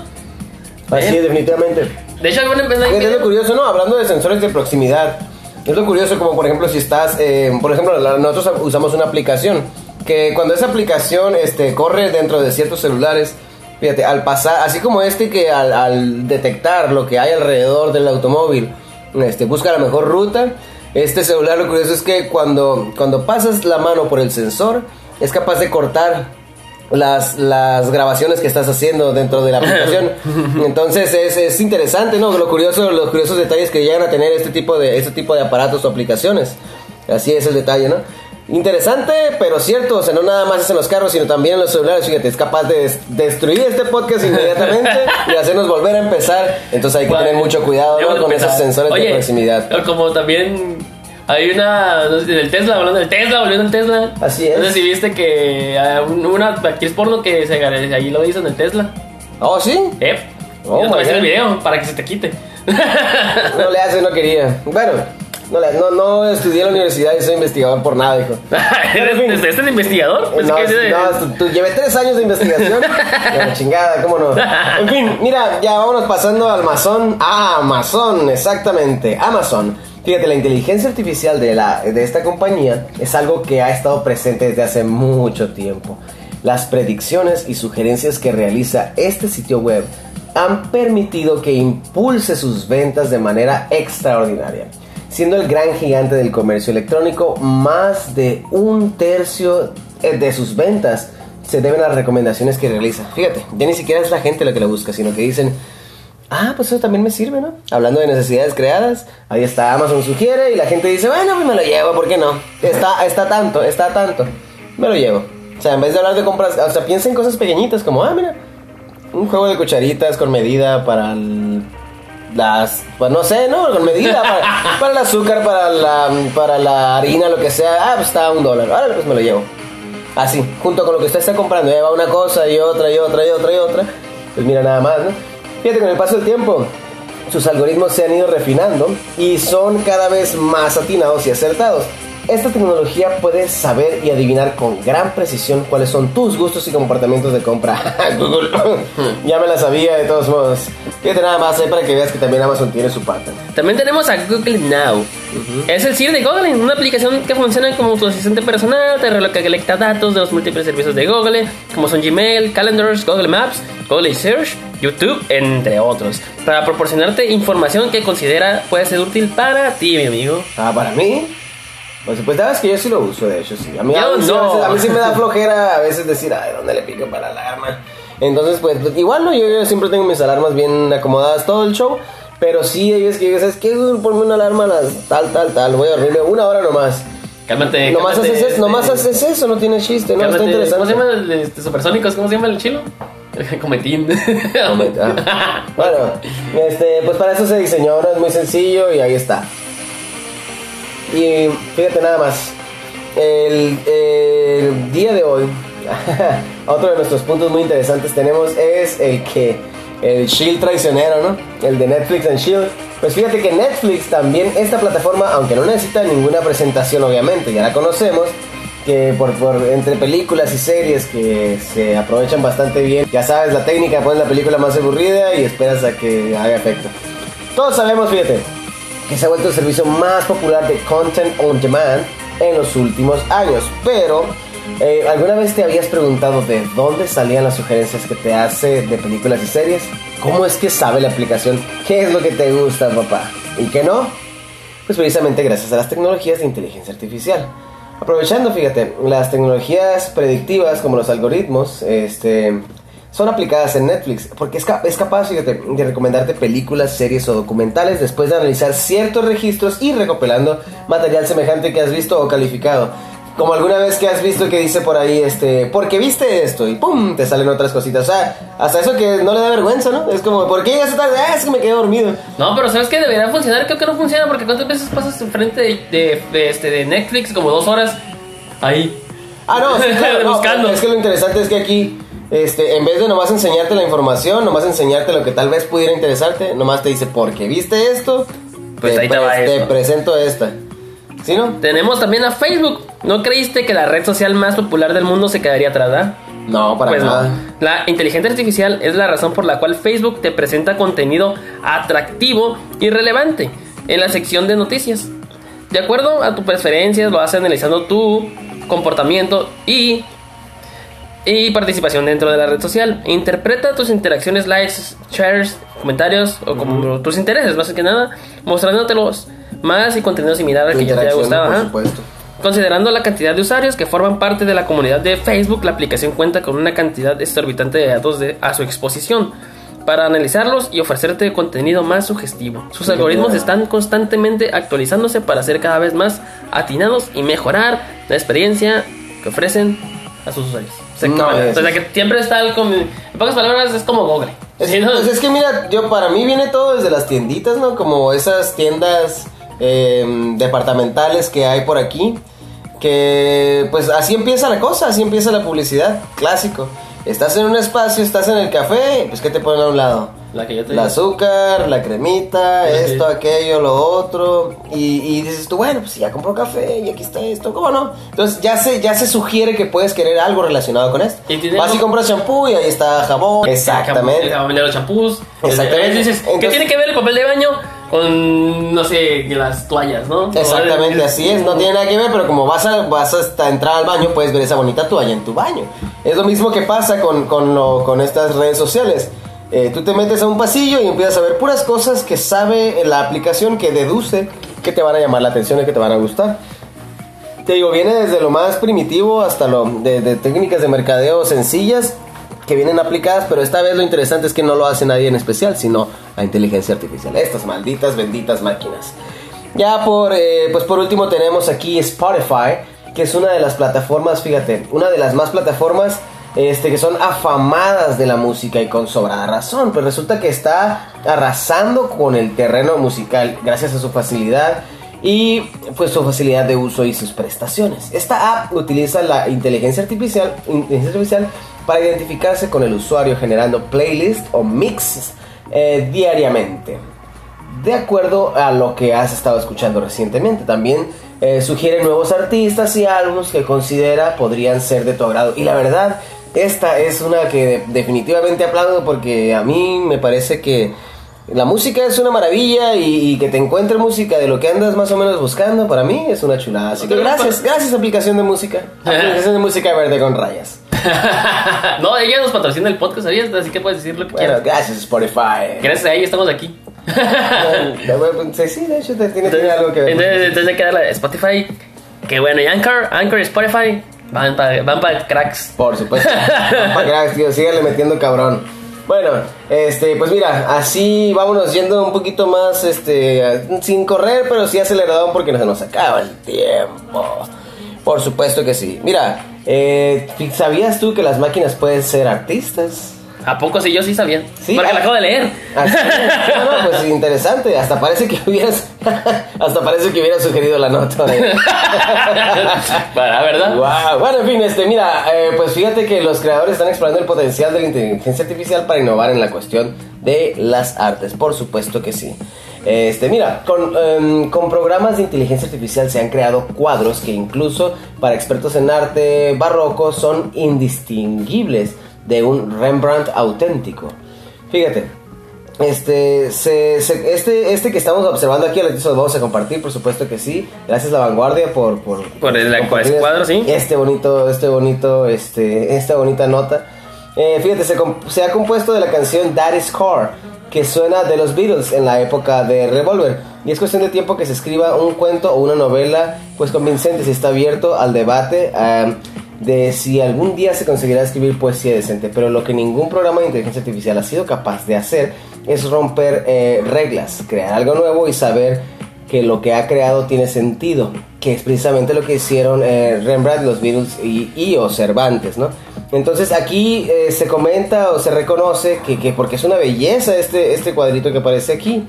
Así, definitivamente. De hecho, alguna empezó Es lo curioso, ¿no? Hablando de sensores de proximidad, es lo curioso como, por ejemplo, si estás, eh, por ejemplo, nosotros usamos una aplicación que cuando esa aplicación este, corre dentro de ciertos celulares, fíjate, al pasar, así como este que al, detectar lo que hay alrededor del automóvil, este, busca la mejor ruta, este celular lo curioso es que cuando, cuando pasas la mano por el sensor, es capaz de cortar las, las grabaciones que estás haciendo dentro de la aplicación. Entonces es, es, interesante, ¿no? Lo curioso, los curiosos detalles que llegan a tener este tipo de, este tipo de aparatos o aplicaciones. Así es el detalle, ¿no? Interesante, pero cierto, o sea, no nada más es en los carros, sino también en los celulares, fíjate, es capaz de destruir este podcast inmediatamente y hacernos volver a empezar, entonces hay que tener mucho cuidado con esos sensores de proximidad. Como también hay una, del Tesla, hablando del Tesla, volviendo al Tesla. Así es. No sé si viste que una actriz porno que se, ahí lo hizo en el Tesla. Oh, ¿sí? Eh. Oh, no, el video para que se te quite. no le hace, no quería. Bueno, no, no, no estudié en la universidad y soy investigador por nada, hijo. ¿Este es investigador? Pues no, no tú, llevé tres años de investigación. la chingada, ¿cómo no? En fin, mira, ya vámonos pasando al Amazon. Ah, Amazon, exactamente. Amazon. Fíjate, la inteligencia artificial de, la, de esta compañía es algo que ha estado presente desde hace mucho tiempo. Las predicciones y sugerencias que realiza este sitio web han permitido que impulse sus ventas de manera extraordinaria siendo el gran gigante del comercio electrónico, más de un tercio eh, de sus ventas se deben a las recomendaciones que realiza. Fíjate, ya ni siquiera es la gente la que la busca, sino que dicen, Ah, pues eso también me sirve, ¿no? Hablando de necesidades creadas, ahí está Amazon sugiere y la gente dice, bueno, pues me lo llevo, ¿por qué no? Está, está tanto, está tanto, me lo llevo. O sea, en vez de hablar de compras, o sea, piensa en cosas pequeñitas como, ah, mira, un juego de cucharitas con medida para el- las, pues no sé, ¿no? Con medida para, el azúcar, para la, para la harina, lo que sea. Ah, pues está a un dólar. Ahora pues me lo llevo. Así, junto con lo que usted está comprando, lleva una cosa y otra y otra y otra y otra. Pues mira nada más, ¿no? Fíjate, con el paso del tiempo, sus algoritmos se han ido refinando y son cada vez más atinados y acertados. Esta tecnología puede saber y adivinar con gran precisión cuáles son tus gustos y comportamientos de compra. Google, ya me la sabía de todos modos. Fíjate nada más ahí para que veas que también Amazon tiene su parte. También tenemos a Google Now. Es el Siri de Google, una aplicación que funciona como tu asistente personal, te recolecta datos de los múltiples servicios de Google, como son Gmail, Calendars, Google Maps, Google Search, YouTube, entre otros, para proporcionarte información que considera puede ser útil para ti, mi amigo. Ah, para mí. Pues, pues sabes que yo sí lo uso, de hecho, sí. A mí, Yo a mí sí- no. a, veces, a mí sí me da flojera a veces decir, ay, ¿dónde le pico para la alarma? Entonces, pues, pues, igual, ¿no? Yo, yo siempre tengo mis alarmas bien acomodadas todo el show. Pero sí, hay veces que digo, ¿sabes qué? Ponme una alarma a las tal, tal, tal. Voy a dormirme una hora nomás. Cálmate. nomás, cálmate, haces eso, nomás este, haces eso, no tiene chiste, ¿no? Está interesante. ¿Cómo se llama el este, supersónicos? ¿Cómo se llama el chilo? Cometín. Ah, Bueno, este, pues para eso se diseñó, ¿no? Es muy sencillo y ahí está. Y fíjate nada más, el, el día de hoy, otro de nuestros puntos muy interesantes tenemos es el que el Shield traicionero, ¿no? El de Netflix and Shield. Pues fíjate que Netflix también, esta plataforma, aunque no necesita ninguna presentación, obviamente, ya la conocemos, que por, por entre películas y series que se aprovechan bastante bien. Ya sabes, la técnica, pones la película más aburrida y esperas a que haga efecto. Todos sabemos, fíjate, que se ha vuelto el servicio más popular de content on demand en los últimos años. Pero, eh, ¿alguna vez te habías preguntado de dónde salían las sugerencias que te hace de películas y series? ¿Cómo es que sabe la aplicación qué es lo que te gusta, papá? ¿Y qué no? Pues precisamente gracias a las tecnologías de inteligencia artificial. Aprovechando, fíjate, las tecnologías predictivas como los algoritmos, este, son aplicadas en Netflix porque es, es capaz, fíjate, de recomendarte películas, series o documentales después de analizar ciertos registros y recopilando material semejante que has visto o calificado. Como alguna vez que has visto que dice por ahí, este, porque viste esto y pum, te salen otras cositas. O sea, hasta eso que no le da vergüenza, ¿no? Es como, ¿por qué llegaste tarde? Ah, es que me quedé dormido. No, pero ¿sabes qué? Debería funcionar. Creo que no funciona porque ¿cuántas veces pasas enfrente de, de, de, este, de Netflix? Como dos horas ahí. Ah, no, sí, claro, no, Buscando. Es que lo interesante es que aquí, este, en vez de nomás enseñarte la información, nomás enseñarte lo que tal vez pudiera interesarte, nomás te dice, porque viste esto, Pues te, ahí te va te esto. presento esta. ¿Sí, no? Tenemos también a Facebook. ¿No creíste que la red social más popular del mundo se quedaría atrás? ¿verdad? No, para Pues no. nada. La inteligencia artificial es la razón por la cual Facebook te presenta contenido atractivo y relevante en la sección de noticias. De acuerdo a tus preferencias, lo hace analizando tu comportamiento y, y participación dentro de la red social. Interpreta tus interacciones, likes, shares, comentarios o como tus intereses, más que nada, mostrándotelos más y contenido similar al que ya te haya gustado. por supuesto. Considerando la cantidad de usuarios que forman parte de la comunidad de Facebook, la aplicación cuenta con una cantidad exorbitante de datos de- a su exposición para analizarlos y ofrecerte contenido más sugestivo. Sus algoritmos están constantemente actualizándose para ser cada vez más atinados y mejorar la experiencia que ofrecen a sus usuarios. Exactamente. es- o sea que siempre está el com- en pocas palabras es como Google. Es, ¿Sí, no? pues es que mira, yo para mí viene todo desde las tienditas, ¿no? Como esas tiendas eh, departamentales que hay por aquí. Que pues así empieza la cosa, así empieza la publicidad, clásico. Estás en un espacio, estás en el café, pues ¿qué te ponen a un lado? La que yo te El digo. azúcar, la cremita, esto, aquello, lo otro. Y, y dices tú, bueno, pues ya compró café y aquí está esto, ¿cómo no? Entonces ya se, ya se sugiere que puedes querer algo relacionado con esto. Y Vas y compras shampoo y ahí está jabón. El Exactamente. jabón de los champús. Exactamente. Dices, ¿qué Entonces- tiene que ver el papel de baño con, no sé, las toallas, no? Exactamente, así es, no tiene nada que ver, pero como vas a, vas hasta entrar al baño, puedes ver esa bonita toalla en tu baño. Es lo mismo que pasa con, con, lo- con estas redes sociales. Eh, tú te metes a un pasillo y empiezas a ver puras cosas que sabe la aplicación que deduce que te van a llamar la atención y que te van a gustar. Te digo, viene desde lo más primitivo hasta lo de, de técnicas de mercadeo sencillas que vienen aplicadas, pero esta vez lo interesante es que no lo hace nadie en especial, sino la inteligencia artificial. Estas malditas, benditas máquinas. Ya por, eh, pues por último tenemos aquí Spotify, que es una de las plataformas, fíjate, una de las más plataformas este, que son afamadas de la música y con sobrada razón. Pues resulta que está arrasando con el terreno musical gracias a su facilidad y pues su facilidad de uso y sus prestaciones. Esta app utiliza la inteligencia artificial, inteligencia artificial para identificarse con el usuario generando playlists o mixes eh, diariamente. De acuerdo a lo que has estado escuchando recientemente, también eh, sugiere nuevos artistas y álbumes que considera podrían ser de tu agrado. Y la verdad, esta es una que definitivamente aplaudo porque a mí me parece que la música es una maravilla y, que te encuentre música de lo que andas más o menos buscando, para mí es una chulada. Así que gracias, gracias aplicación de música. Aplicación de música verde con rayas. no, ella nos patrocina el podcast, ¿sabías? Así que puedes decir lo que bueno, quieras. Gracias Spotify. Gracias a ella estamos aquí. sí, de hecho tiene, tiene algo que ver. Entonces, entonces hay que darle a Spotify. Que bueno, y Anchor, Anchor y Spotify van para van pa cracks. Por supuesto. van para cracks, tío. Síganle metiendo cabrón. Bueno, este, pues mira, así vámonos yendo un poquito más, este, sin correr, pero sí acelerado porque no se nos acaba el tiempo. Por supuesto que sí. Mira, eh, ¿sabías tú que las máquinas pueden ser artistas? ¿A poco sí? Yo sí sabía. Sí, Porque ah. la acabo de leer. Así es. No, no, pues interesante. Hasta parece que hubieras, hasta parece que hubieras sugerido la nota. Para, ¿verdad? Wow. Bueno, en fin, este, mira, eh, pues fíjate que los creadores están explorando el potencial de la inteligencia artificial para innovar en la cuestión de las artes. Por supuesto que sí. Este, mira, con, em, con programas de inteligencia artificial se han creado cuadros que incluso para expertos en arte barroco son indistinguibles de un Rembrandt auténtico. Fíjate, este, se- se- este, este que estamos observando aquí, se lo vamos a compartir, por supuesto que sí. Gracias a la vanguardia por, por, Por el- cuadro, sí. Este bonito, este bonito, este, esta bonita nota. Eh, fíjate, se, se ha compuesto de la canción Daddy's Car, que suena de los Beatles en la época de Revolver. Y es cuestión de tiempo que se escriba un cuento o una novela, pues convincente, si está abierto al debate. ah, de si algún día se conseguirá escribir poesía decente, pero lo que ningún programa de inteligencia artificial ha sido capaz de hacer es romper eh, reglas, crear algo nuevo y saber que lo que ha creado tiene sentido, que es precisamente lo que hicieron eh, Rembrandt, los Beatles y, y o Cervantes, ¿no? Entonces aquí eh, se comenta o se reconoce que, que porque es una belleza este, este cuadrito que aparece aquí,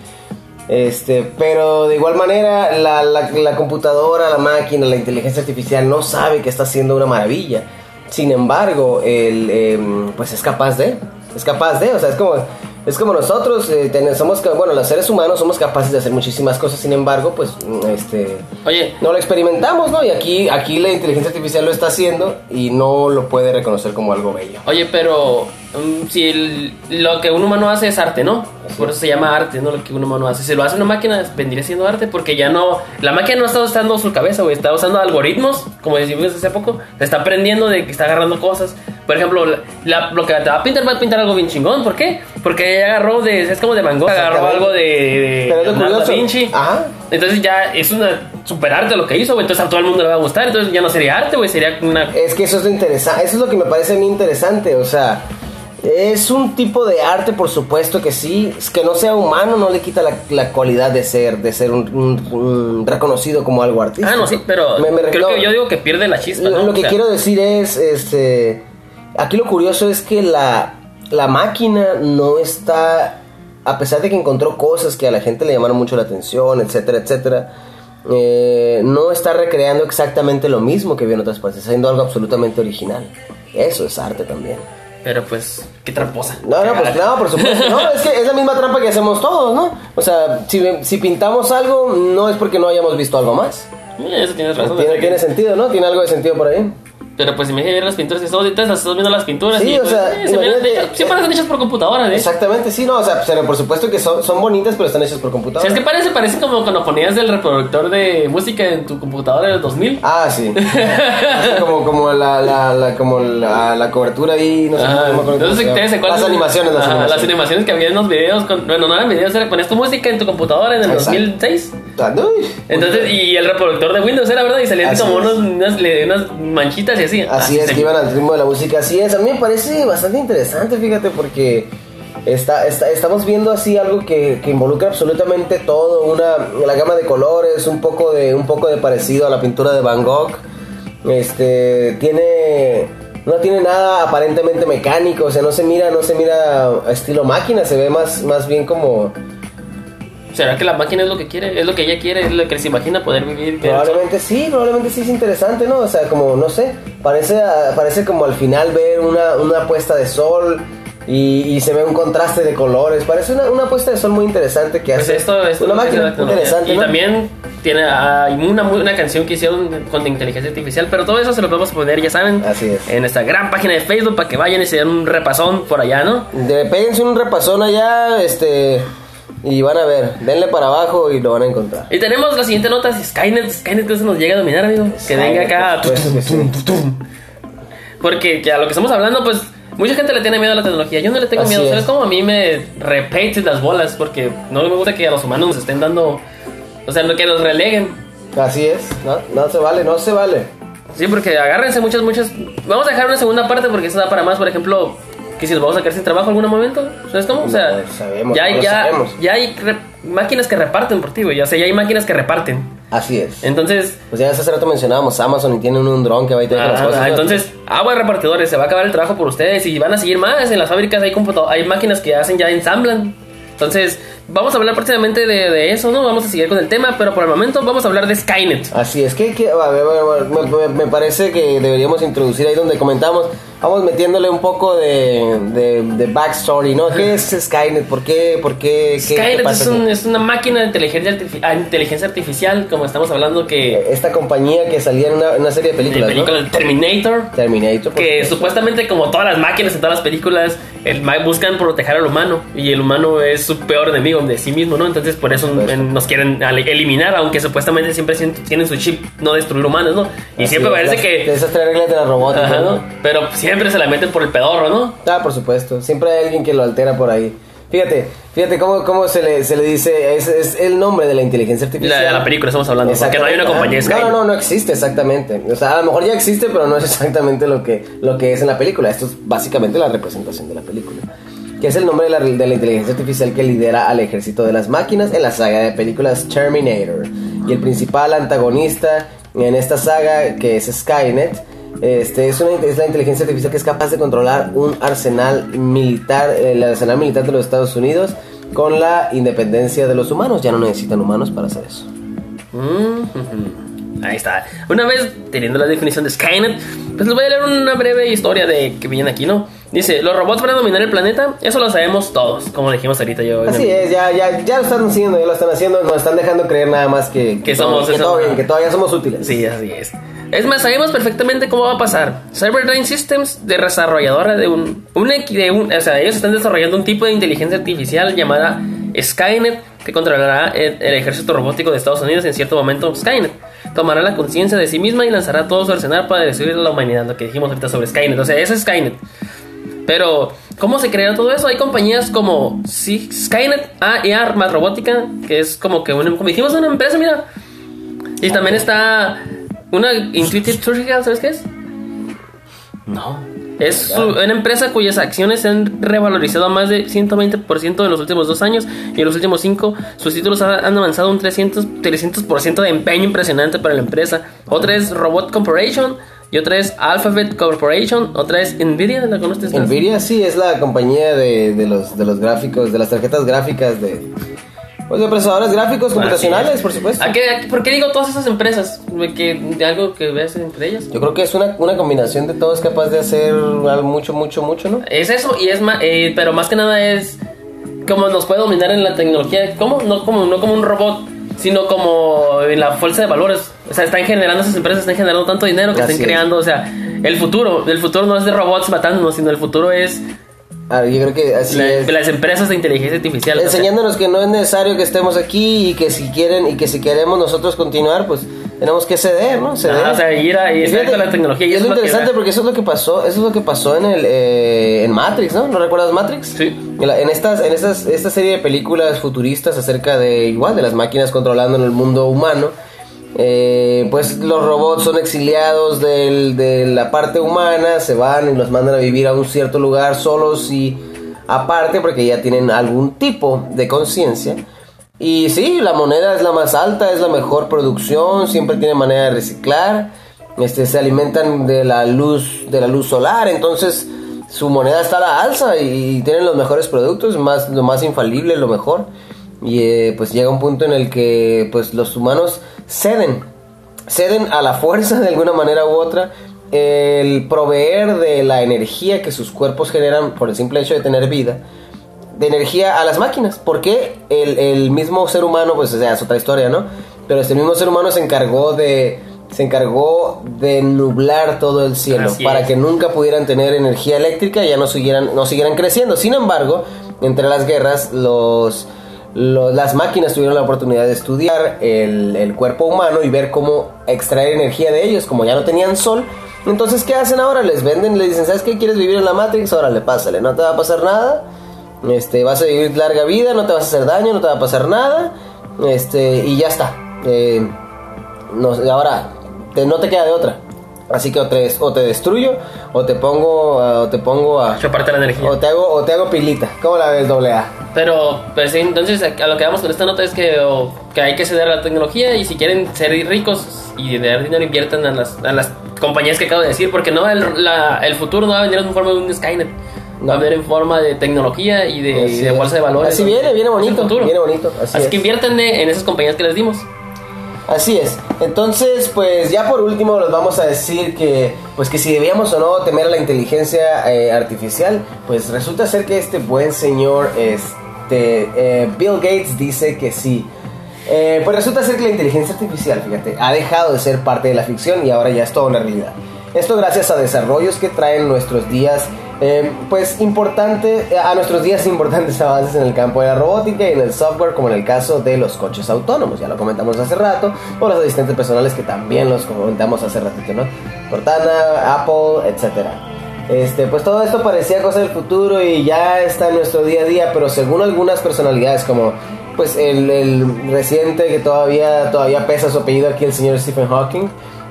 este, pero de igual manera la, la- la computadora, la máquina, la inteligencia artificial no sabe que está haciendo una maravilla. Sin embargo, el, em, pues es capaz de, es capaz de, o sea, es como, es como nosotros, eh, ten- somos, bueno, los seres humanos somos capaces de hacer muchísimas cosas. Sin embargo, pues, mm, este, Oye, no lo experimentamos, ¿no? Y aquí, aquí la inteligencia artificial lo está haciendo y no lo puede reconocer como algo bello. oye, pero mm, si el- lo que un humano hace es arte, ¿no? Por eso se llama arte, ¿no? Lo que un humano hace. Si lo hace una máquina, vendría siendo arte porque ya no... La máquina no está usando su cabeza, güey. Está usando algoritmos, como decimos hace poco. Está aprendiendo de que está agarrando cosas. Por ejemplo, la- la- lo que te va a pintar, va a pintar algo bien chingón. ¿Por qué? Porque ella agarró de... Es como de Van Gogh. Agarró algo de... de Pero es curioso. Vinci. Ajá. Entonces ya es una super arte lo que hizo, güey. Entonces a todo el mundo le va a gustar. Entonces ya no sería arte, güey. Sería una... Es que eso es lo interesante, eso es lo que me parece a mí interesante, o sea, es un tipo de arte, por supuesto que sí, es que no sea humano no le quita la, la cualidad de ser, de ser un, un- un reconocido como algo artístico. Ah, no, sí, pero Me- me creo que yo digo que pierde la chispa, Lo, ¿no? lo O que sea, quiero decir es, este, aquí lo curioso es que la, la máquina no está, a pesar de que encontró cosas que a la gente le llamaron mucho la atención, etcétera, etcétera, eh, no está recreando exactamente lo mismo que vio en otras partes, haciendo algo absolutamente original. Eso es arte también. Pero pues, qué tramposa. No, no, pues no, por supuesto. No, es que es la misma trampa que hacemos todos, ¿no? O sea, si, si pintamos algo, no es porque no hayamos visto algo más. Eh, Eso tienes razón. Tiene, sentido, ¿no? Tiene algo de sentido por ahí. Pero pues imagínate ver las pinturas que estamos estás viendo las pinturas Sí, y o pues, sea, eh, se imagínate- sí parecen hechas por computadora, ¿eh? Exactamente, sí, no, o sea, pero por supuesto que son, son bonitas, pero están hechas por computadora. ¿Sabes qué parece? Parece como cuando ponías el reproductor de música en tu computadora del 2000. Ah, sí. Así como, como la, la, la, como la, la cobertura ahí, no sé cómo entonces. ¿ustedes se? Las animaciones, las animaciones. Las animaciones que había en los videos. con- bueno, no eran videos, era, ponías tu música en tu computadora en el Exacto. 2006. Ah. Entonces, y el reproductor de Windows era, ¿verdad? Y salían como es. unos, unas, unas manchitas y Así es, que iban al ritmo de la música. Así es, a mí me parece bastante interesante, fíjate, porque está, está, estamos viendo así algo que, que involucra absolutamente todo, una, la gama de colores, un poco de, un poco de parecido a la pintura de Van Gogh. Este, tiene, no tiene nada aparentemente mecánico, o sea, no se mira, no se mira estilo máquina, se ve más, más bien como... ¿Será que la máquina es lo que quiere? ¿Es lo que ella quiere? ¿Es lo que se imagina poder vivir? Probablemente sí, probablemente sí es interesante, ¿no? O sea, como, no sé, parece, parece como al final ver una, una puesta de sol y, y se ve un contraste de colores. Parece una, una puesta de sol muy interesante que Pues hace esto, esto una máquina es interesante, Y ¿no? también tiene hay una, una canción que hicieron con inteligencia artificial, pero todo eso se lo podemos poner, ya saben, Así es. en nuestra gran página de Facebook para que vayan y se den un repasón por allá, ¿no? De, péguense un repasón allá, este, y van a ver, denle para abajo y lo van a encontrar. Y tenemos la siguiente nota, Skynet, Skynet que se nos llega a dominar, amigo. Que venga acá. Porque que a lo que estamos hablando, pues mucha gente le tiene miedo a la tecnología. Yo no le tengo Así miedo. es. ¿Sabes cómo a mí me repete las bolas? Porque no me gusta que a los humanos nos estén dando. O sea, que nos releguen. Así es, no, no se vale, no se vale. Sí, porque agárrense muchas, muchas. Vamos a dejar una segunda parte porque eso da para más. Por ejemplo, que si nos vamos a quedar sin trabajo en algún momento. ¿Sabes cómo? O sea, No, sabemos, ya, ya, sabemos. ya hay máquinas que reparten por ti, güey. O sea, ya hay máquinas que reparten. Así es. Entonces, Pues ya hace rato mencionábamos Amazon y tienen un dron que va y te deja las Ah, cosas. entonces, agua de repartidores, se va a acabar el trabajo por ustedes y van a seguir más. En las fábricas hay, hay máquinas que hacen ya ensamblan. Entonces, vamos a hablar próximamente de, de eso, ¿no? Vamos a seguir con el tema, pero por el momento vamos a hablar de Skynet. Así es que, que- a ver, a ver, me, me- parece que deberíamos introducir ahí donde comentamos, vamos metiéndole un poco de, de, de backstory, ¿no? ¿Qué es Skynet? ¿Por qué? ¿Por qué? ¿Qué- qué Skynet pasa es, un- es una máquina de inteligencia, artifi- ah, inteligencia artificial, como estamos hablando, que Esta compañía que salía en una, serie de de películas, película ¿no? Terminator, Terminator. que supuestamente como todas las máquinas en todas las películas el, buscan proteger al humano y el humano es su peor enemigo de sí mismo, ¿no? Entonces por eso en- nos quieren eliminar, aunque supuestamente siempre tienen su chip no destruir humanos, ¿no? Y Así siempre es, parece las- que... Esas tres reglas de la robótica, Ajá, ¿no? Pero siempre se la meten por el pedorro, ¿no? Ah, por supuesto. Siempre hay alguien que lo altera por ahí. Fíjate, fíjate cómo, cómo se, le, se le dice, es, es el nombre de la inteligencia La, artificial. de la película estamos hablando, porque no hay una compañía Ah, Skynet. No, no, no, no existe exactamente. O sea, a lo mejor ya existe, pero no es exactamente lo que, lo que es en la película. Esto es básicamente la representación de la película. Es el nombre de la, inteligencia artificial que lidera al ejército de las máquinas en la saga de películas Terminator. Y el principal antagonista en esta saga, que es Skynet, este, es la inteligencia artificial que es capaz de controlar un arsenal militar, el arsenal militar de los Estados Unidos, con la independencia de los humanos. Ya no necesitan humanos para hacer eso. Mm, Ahí está. Una vez teniendo la definición de Skynet, pues les voy a leer una breve historia de que viene aquí, ¿no? Dice, los robots van a dominar el planeta, eso lo sabemos todos, como dijimos ahorita yo. Así es, ya, ya, ya lo están haciendo, ya lo están haciendo, nos están dejando creer nada más que, Que todo- somos que, todo bien, que todavía somos útiles. Sí, así es. Es más, sabemos perfectamente cómo va a pasar. Cyberdyne Systems, de desarrolladora de un, un, de un- O sea, ellos están desarrollando un tipo de inteligencia artificial llamada Skynet que controlará el, el ejército robótico de Estados Unidos en cierto momento. Skynet tomará la conciencia de sí misma y lanzará todo su arsenal para destruir a la humanidad. Lo que dijimos ahorita sobre Skynet. O sea, eso es Skynet. Pero, ¿cómo se crea todo eso? Hay compañías como sí, Skynet, A y Arma Robótica, que es como que una, como dijimos, una empresa, mira. Y también está una Intuitive Surgical, ¿sabes qué es? No. Es una empresa cuyas acciones se han revalorizado a más de 120% en los últimos dos años y en los últimos cinco sus títulos ha- han avanzado un 300%, 300 de empeño impresionante para la empresa. Otra es Robot Corporation y otra es Alphabet Corporation, otra es Nvidia, ¿la conoces? Nvidia sí es la compañía de, de los, de los gráficos, de las tarjetas gráficas de... Pues de procesadores gráficos computacionales, por supuesto. ¿A qué, a qué- ¿Por qué digo todas esas empresas? ¿De que, de algo que veas entre ellas? Yo creo que es una, una combinación de todo, es capaz de hacer algo mucho, mucho, mucho, ¿no? Es eso, y es más, pero más que nada es como nos puede dominar en la tecnología. ¿Cómo? No como, no como un robot, sino como en la fuerza de valores. O sea, están generando esas empresas, están generando tanto dinero que Así están es. creando. O sea, el futuro, el futuro no es de robots matándonos, sino el futuro es Ah, yo creo que así la- es. las empresas de inteligencia artificial. o sea, Enseñándonos que no es necesario que estemos aquí y que si quieren y que si queremos nosotros continuar, pues tenemos que ceder, ¿no? Ceder. Ajá, o sea, ir a- ir con la tecnología, y es eso lo es lo que interesante porque eso es lo que pasó, eso es lo que pasó en el eh, en Matrix, ¿no? ¿No recuerdas Matrix? Sí. En, la- en estas en estas esta serie de películas futuristas acerca de igual de las máquinas controlando en el mundo humano. eh, pues los robots son exiliados del- de la parte humana, se van y los mandan a vivir a un cierto lugar solos y aparte porque ya tienen algún tipo de conciencia. Y sí, la moneda es la más alta, es la mejor producción, siempre tiene manera de reciclar. Este, se alimentan de la luz de la luz solar, entonces su moneda está a la alza y, tienen los mejores productos, más lo más infalible, lo mejor. Y eh, pues llega un punto en el que pues los humanos ceden, ceden a la fuerza de alguna manera u otra el proveer de la energía que sus cuerpos generan por el simple hecho de tener vida de energía a las máquinas. Porque el, el mismo ser humano, pues o sea, es otra historia, ¿no? Pero este mismo ser humano se encargó de. Se encargó de nublar todo el cielo Así para es. que nunca pudieran tener energía eléctrica y ya no siguieran, no siguieran creciendo. Sin embargo, entre las guerras, los, los- las máquinas tuvieron la oportunidad de estudiar el, el cuerpo humano y ver cómo extraer energía de ellos, como ya no tenían sol. Entonces, ¿qué hacen ahora? Les venden, les dicen, ¿sabes qué? ¿Quieres vivir en la Matrix? Órale, pásale, no te va a pasar nada. Este, vas a vivir larga vida, no te vas a hacer daño, no te va a pasar nada. Este, y ya está. Eh, no, ahora, te- no te queda de otra. Así que o te, o te destruyo, o te pongo, a- o te pongo a... Chuparte la energía. O te hago, o te hago pilita. ¿Cómo la ves, doble A? Pero, pues sí, entonces a lo que vamos con esta nota es que, o, que hay que ceder a la tecnología y si quieren ser ricos y tener dinero inviertan a las, a las compañías que acabo de decir, porque no el, la- el futuro no va a venir en forma de un Skynet, va a venir en forma de tecnología y de, y de Así bolsa de es. valores. Así viene, viene bonito, viene bonito, así Así, es. que inviertan en esas compañías que les dimos. Así es. Entonces, pues ya por último les vamos a decir que, pues que si debíamos o no temer a la inteligencia eh, artificial, pues resulta ser que este buen señor, este eh, Bill Gates dice que sí. Eh, pues resulta ser que la inteligencia artificial, fíjate, ha dejado de ser parte de la ficción y ahora ya es toda una realidad. Esto gracias a desarrollos que traen nuestros días, eh, pues importante, a nuestros días importantes avances en el campo de la robótica y en el software, como en el caso de los coches autónomos, ya lo comentamos hace rato, o los asistentes personales que también los comentamos hace ratito, ¿no? Cortana, Apple, etcétera. Este, pues todo esto parecía cosa del futuro y ya está en nuestro día a día, pero según algunas personalidades como pues el, el reciente que todavía, todavía pesa su apellido aquí, el señor Stephen Hawking,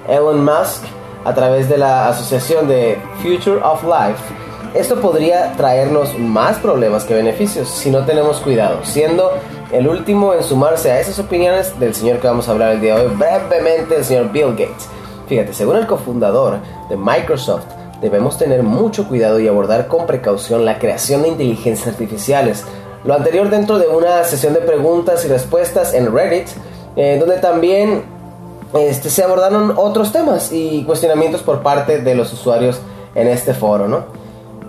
Elon Musk, a través de la asociación de Future of Life, esto podría traernos más problemas que beneficios si no tenemos cuidado, siendo el último en sumarse a esas opiniones del señor que vamos a hablar el día de hoy, brevemente el señor Bill Gates. Fíjate, según el cofundador de Microsoft, debemos tener mucho cuidado y abordar con precaución la creación de inteligencias artificiales. Lo anterior dentro de una sesión de preguntas y respuestas en Reddit, eh, donde también este, se abordaron otros temas y cuestionamientos por parte de los usuarios en este foro, ¿no?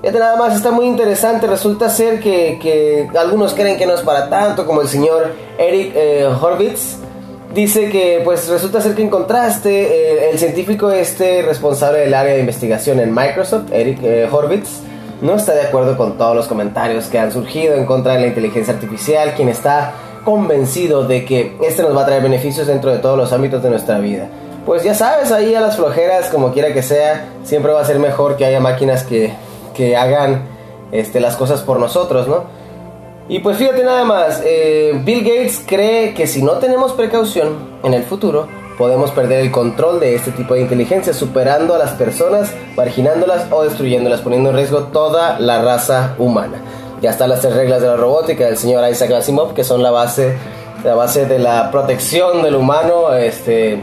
Fíjate nada más, está muy interesante. Resulta ser que, que algunos creen que no es para tanto, como el señor Eric eh, Horvitz. Dice que, pues resulta ser que en contraste, eh, el científico este responsable del área de investigación en Microsoft, Eric eh, Horvitz, no está de acuerdo con todos los comentarios que han surgido en contra de la inteligencia artificial, quien está convencido de que este nos va a traer beneficios dentro de todos los ámbitos de nuestra vida. Pues ya sabes, ahí a las flojeras, como quiera que sea, siempre va a ser mejor que haya máquinas que, que hagan este, las cosas por nosotros, ¿no? Y pues fíjate nada más, eh, Bill Gates cree que si no tenemos precaución en el futuro, podemos perder el control de este tipo de inteligencia, superando a las personas, marginándolas o destruyéndolas, poniendo en riesgo toda la raza humana. Ya están las tres reglas de la robótica del señor Isaac Asimov, que son la base, la base de la protección del humano, este,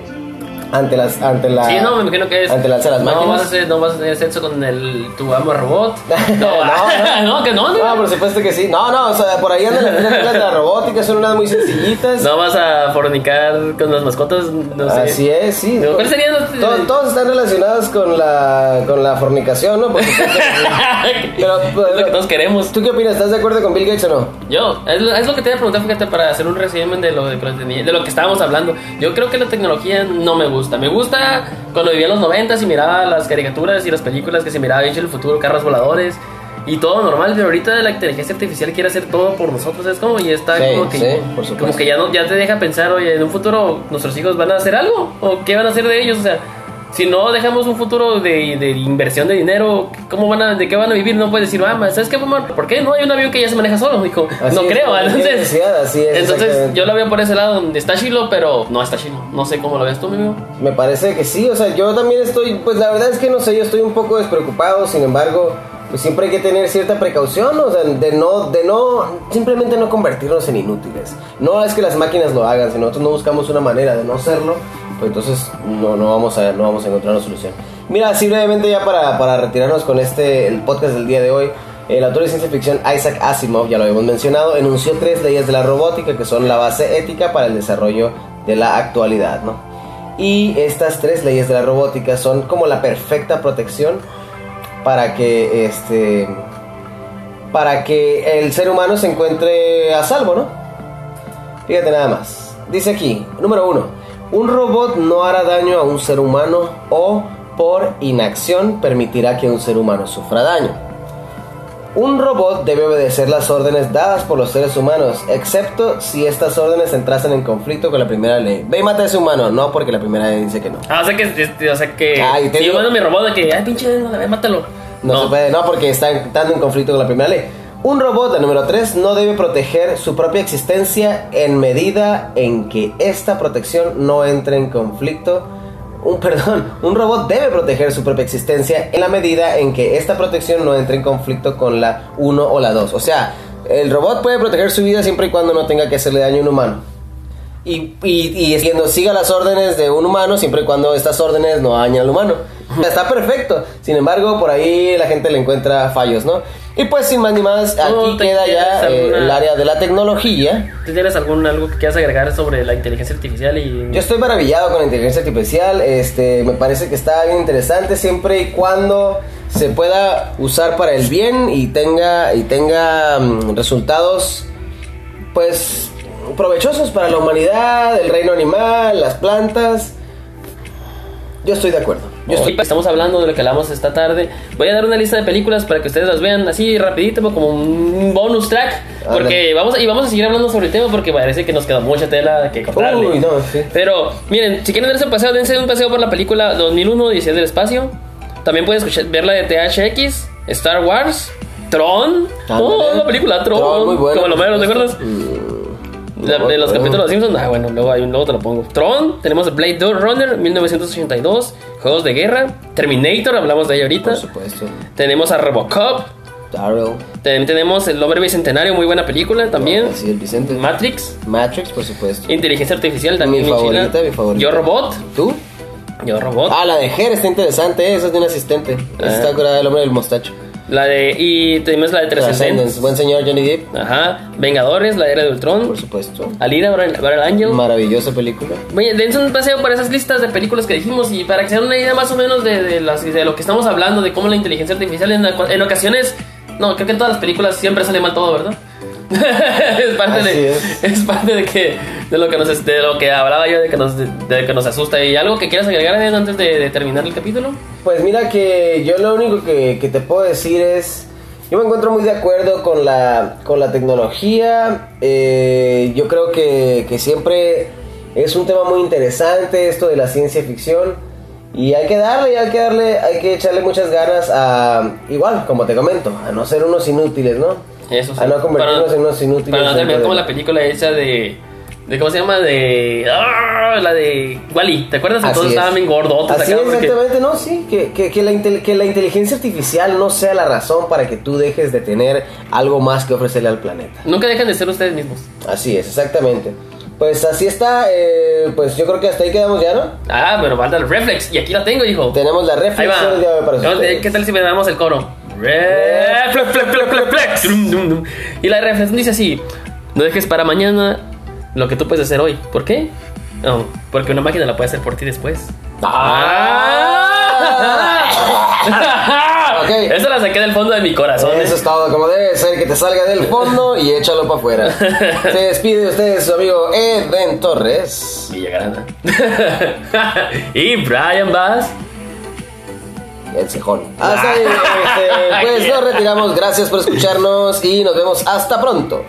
ante las, ante la, Sí, no, me imagino que es. ante las, las no, máquinas. vas a hacer, no vas a tener sexo con el, tu amo robot. No, No, no, que no, no. No, por supuesto que sí. No, no, o sea, por ahí andan las reglas de la robótica, son unas muy sencillitas. No vas a fornicar con las mascotas, no sé. Así es, sí. Pero, ¿cuáles serían los- Todos, todos están relacionados con la, con la fornicación, ¿no? Porque, pero, es lo que todos queremos. ¿Tú qué opinas? ¿Estás de acuerdo con Bill Gates o no? Yo, es, lo- es lo que te iba a preguntar, fíjate, para hacer un resumen de lo, de, de lo que estábamos hablando. Yo creo que la tecnología no me gusta. Me gusta cuando vivía en los noventas y miraba las caricaturas y las películas que se miraba hecho el futuro, carros voladores y todo normal, pero ahorita la inteligencia artificial quiere hacer todo por nosotros, es como y está Sí, como que sí, por supuesto. como que ya no ya te deja pensar, oye, en un futuro nuestros hijos van a hacer algo o qué van a hacer de ellos, o sea, si no dejamos un futuro de, de inversión de dinero, ¿cómo van a, ¿de qué van a vivir? No puedes decir, ah, ¿sabes qué, mamá? ¿Por qué? No hay un avión que ya se maneja solo, dijo. Así no es, creo, entonces. así es, entonces yo lo veo por ese lado donde está chilo, pero no está chilo. No sé cómo lo ves tú, mi amigo. Me parece que sí, o sea, yo también estoy, pues la verdad es que no sé, yo estoy un poco despreocupado, sin embargo, pues siempre hay que tener cierta precaución, o sea, de no, de no, simplemente no convertirnos en inútiles. No es que las máquinas lo hagan, si nosotros no buscamos una manera de no hacerlo, pues entonces no, no, vamos, a, no vamos a encontrar una solución. Mira, así brevemente ya para, para retirarnos con este, el podcast del día de hoy, el autor de ciencia ficción Isaac Asimov, ya lo habíamos mencionado, enunció tres leyes de la robótica que son la base ética para el desarrollo de la actualidad, ¿no? Y estas tres leyes de la robótica son como la perfecta protección para que este para que el ser humano se encuentre a salvo, ¿no? Fíjate nada más. Dice aquí, número uno, un robot no hará daño a un ser humano o por inacción permitirá que un ser humano sufra daño. Un robot debe obedecer las órdenes dadas por los seres humanos, excepto si estas órdenes entrasen en conflicto con la primera ley. Ve y mata a ese humano, no porque la primera ley dice que no. Ah, o sea que, este, o sea que Ay, te si yo digo- mando mi robot de que, ay, pinche, a mátalo. No, se puede, no, porque está entrando en conflicto con la primera ley. Un robot, la número 3, no debe proteger su propia existencia en medida en que esta protección no entre en conflicto. Un perdón, un robot debe proteger su propia existencia en la medida en que esta protección no entre en conflicto con la 1 o la 2. O sea, el robot puede proteger su vida siempre y cuando no tenga que hacerle daño a un humano. Y, y, y siendo, siga las órdenes de un humano siempre y cuando estas órdenes no dañen al humano. Está perfecto. Sin embargo, por ahí la gente le encuentra fallos, ¿no? Y pues sin más ni más, aquí ¿Tú te queda ya eh, el área de la tecnología. ¿Tú tienes algún algo que quieras agregar sobre la inteligencia artificial y Yo estoy maravillado con la inteligencia artificial, este, me parece que está bien interesante siempre y cuando se pueda usar para el bien y tenga y tenga mm, resultados pues provechosos para la humanidad, el reino animal, las plantas. Yo estoy de acuerdo. Yo estoy Estamos hablando de lo que hablamos esta tarde. Voy a dar una lista de películas para que ustedes las vean así rapidito, como un bonus track. Porque vamos a, y vamos a seguir hablando sobre el tema porque parece que nos queda mucha tela que cortarle. Uy, no, sí. Pero miren, si quieren darse un paseo, dense un paseo por la película 2001, Odisea del Espacio. También pueden escuchar, ver la de THX, Star Wars, Tron. Oh, la película Tron. Tron, muy buena, Como lo mero, ¿te acuerdas? La- de los capítulos de Simpsons, ah, bueno, luego, hay, luego te lo pongo. Tron, tenemos Blade Runner 1982, Juegos de Guerra, Terminator, hablamos de ella ahorita. Por supuesto. Tenemos a Robocop, también tenemos El Hombre Bicentenario, muy buena película también. Sí, el Vicente. Matrix, Matrix, por supuesto. Inteligencia Artificial también. Mi favorita, mi favorita. Yo Robot, ¿Tú? Yo Robot. Ah, la de Her está interesante, esa es de un asistente. Ah. Está curada el hombre del mostacho. La de, y tenemos la de Transcendence. Transcendence. Buen señor Johnny Depp, Ajá. Vengadores, la era de Ultron. por supuesto. Alida, Battle Angel. Maravillosa película. Oye, dense un paseo por esas listas de películas que dijimos y para que se den una idea más o menos de, de las, de lo que estamos hablando, de cómo la inteligencia artificial en, en ocasiones, no, creo que en todas las películas siempre sale mal todo, ¿verdad? es parte Así de es. es parte de que de lo que nos de lo que hablaba yo de que nos de, que nos asusta y algo que quieras agregar antes de, de terminar el capítulo Pues mira que yo lo único que, que te puedo decir es, yo me encuentro muy de acuerdo con la, con la tecnología, eh, yo creo que, que siempre es un tema muy interesante esto de la ciencia ficción y hay que darle, hay que darle, hay que echarle muchas ganas a, igual, como te comento, a no ser unos inútiles, ¿no? eso sí. A no convertirnos Para- en unos inútiles. para no terminar de- como la película esa de de cómo se llama de ah, la de Wally ¿te acuerdas? Así Entonces es. estaban bien gordotes Así acá, es, porque- exactamente, no, sí, que, que, que la que la inteligencia artificial no sea la razón para que tú dejes de tener algo más que ofrecerle al planeta. nunca dejan de ser ustedes mismos Así es, exactamente. Pues así está, eh, pues yo creo que hasta ahí quedamos ya, ¿no? Ah, pero falta el reflex. Y aquí la tengo, hijo. Tenemos la va. del día de para ¿Qué- ustedes. ¿Qué tal si me damos el coro? Reflex, flex, flex, flex, flex. Dum, dum, dum. Y la reflexión dice así: No dejes para mañana lo que tú puedes hacer hoy. ¿Por qué? No, porque una máquina la puede hacer por ti después. Ah. Ok. Esa la saqué del fondo de mi corazón. Eso es todo, como debe ser, que te salga del fondo y échalo para afuera. Se despide de ustedes su amigo Eden Torres. Villagrana. y Brian Bass. El cejón. Hasta ahí, este, pues nos retiramos. Gracias por escucharnos y nos vemos hasta pronto.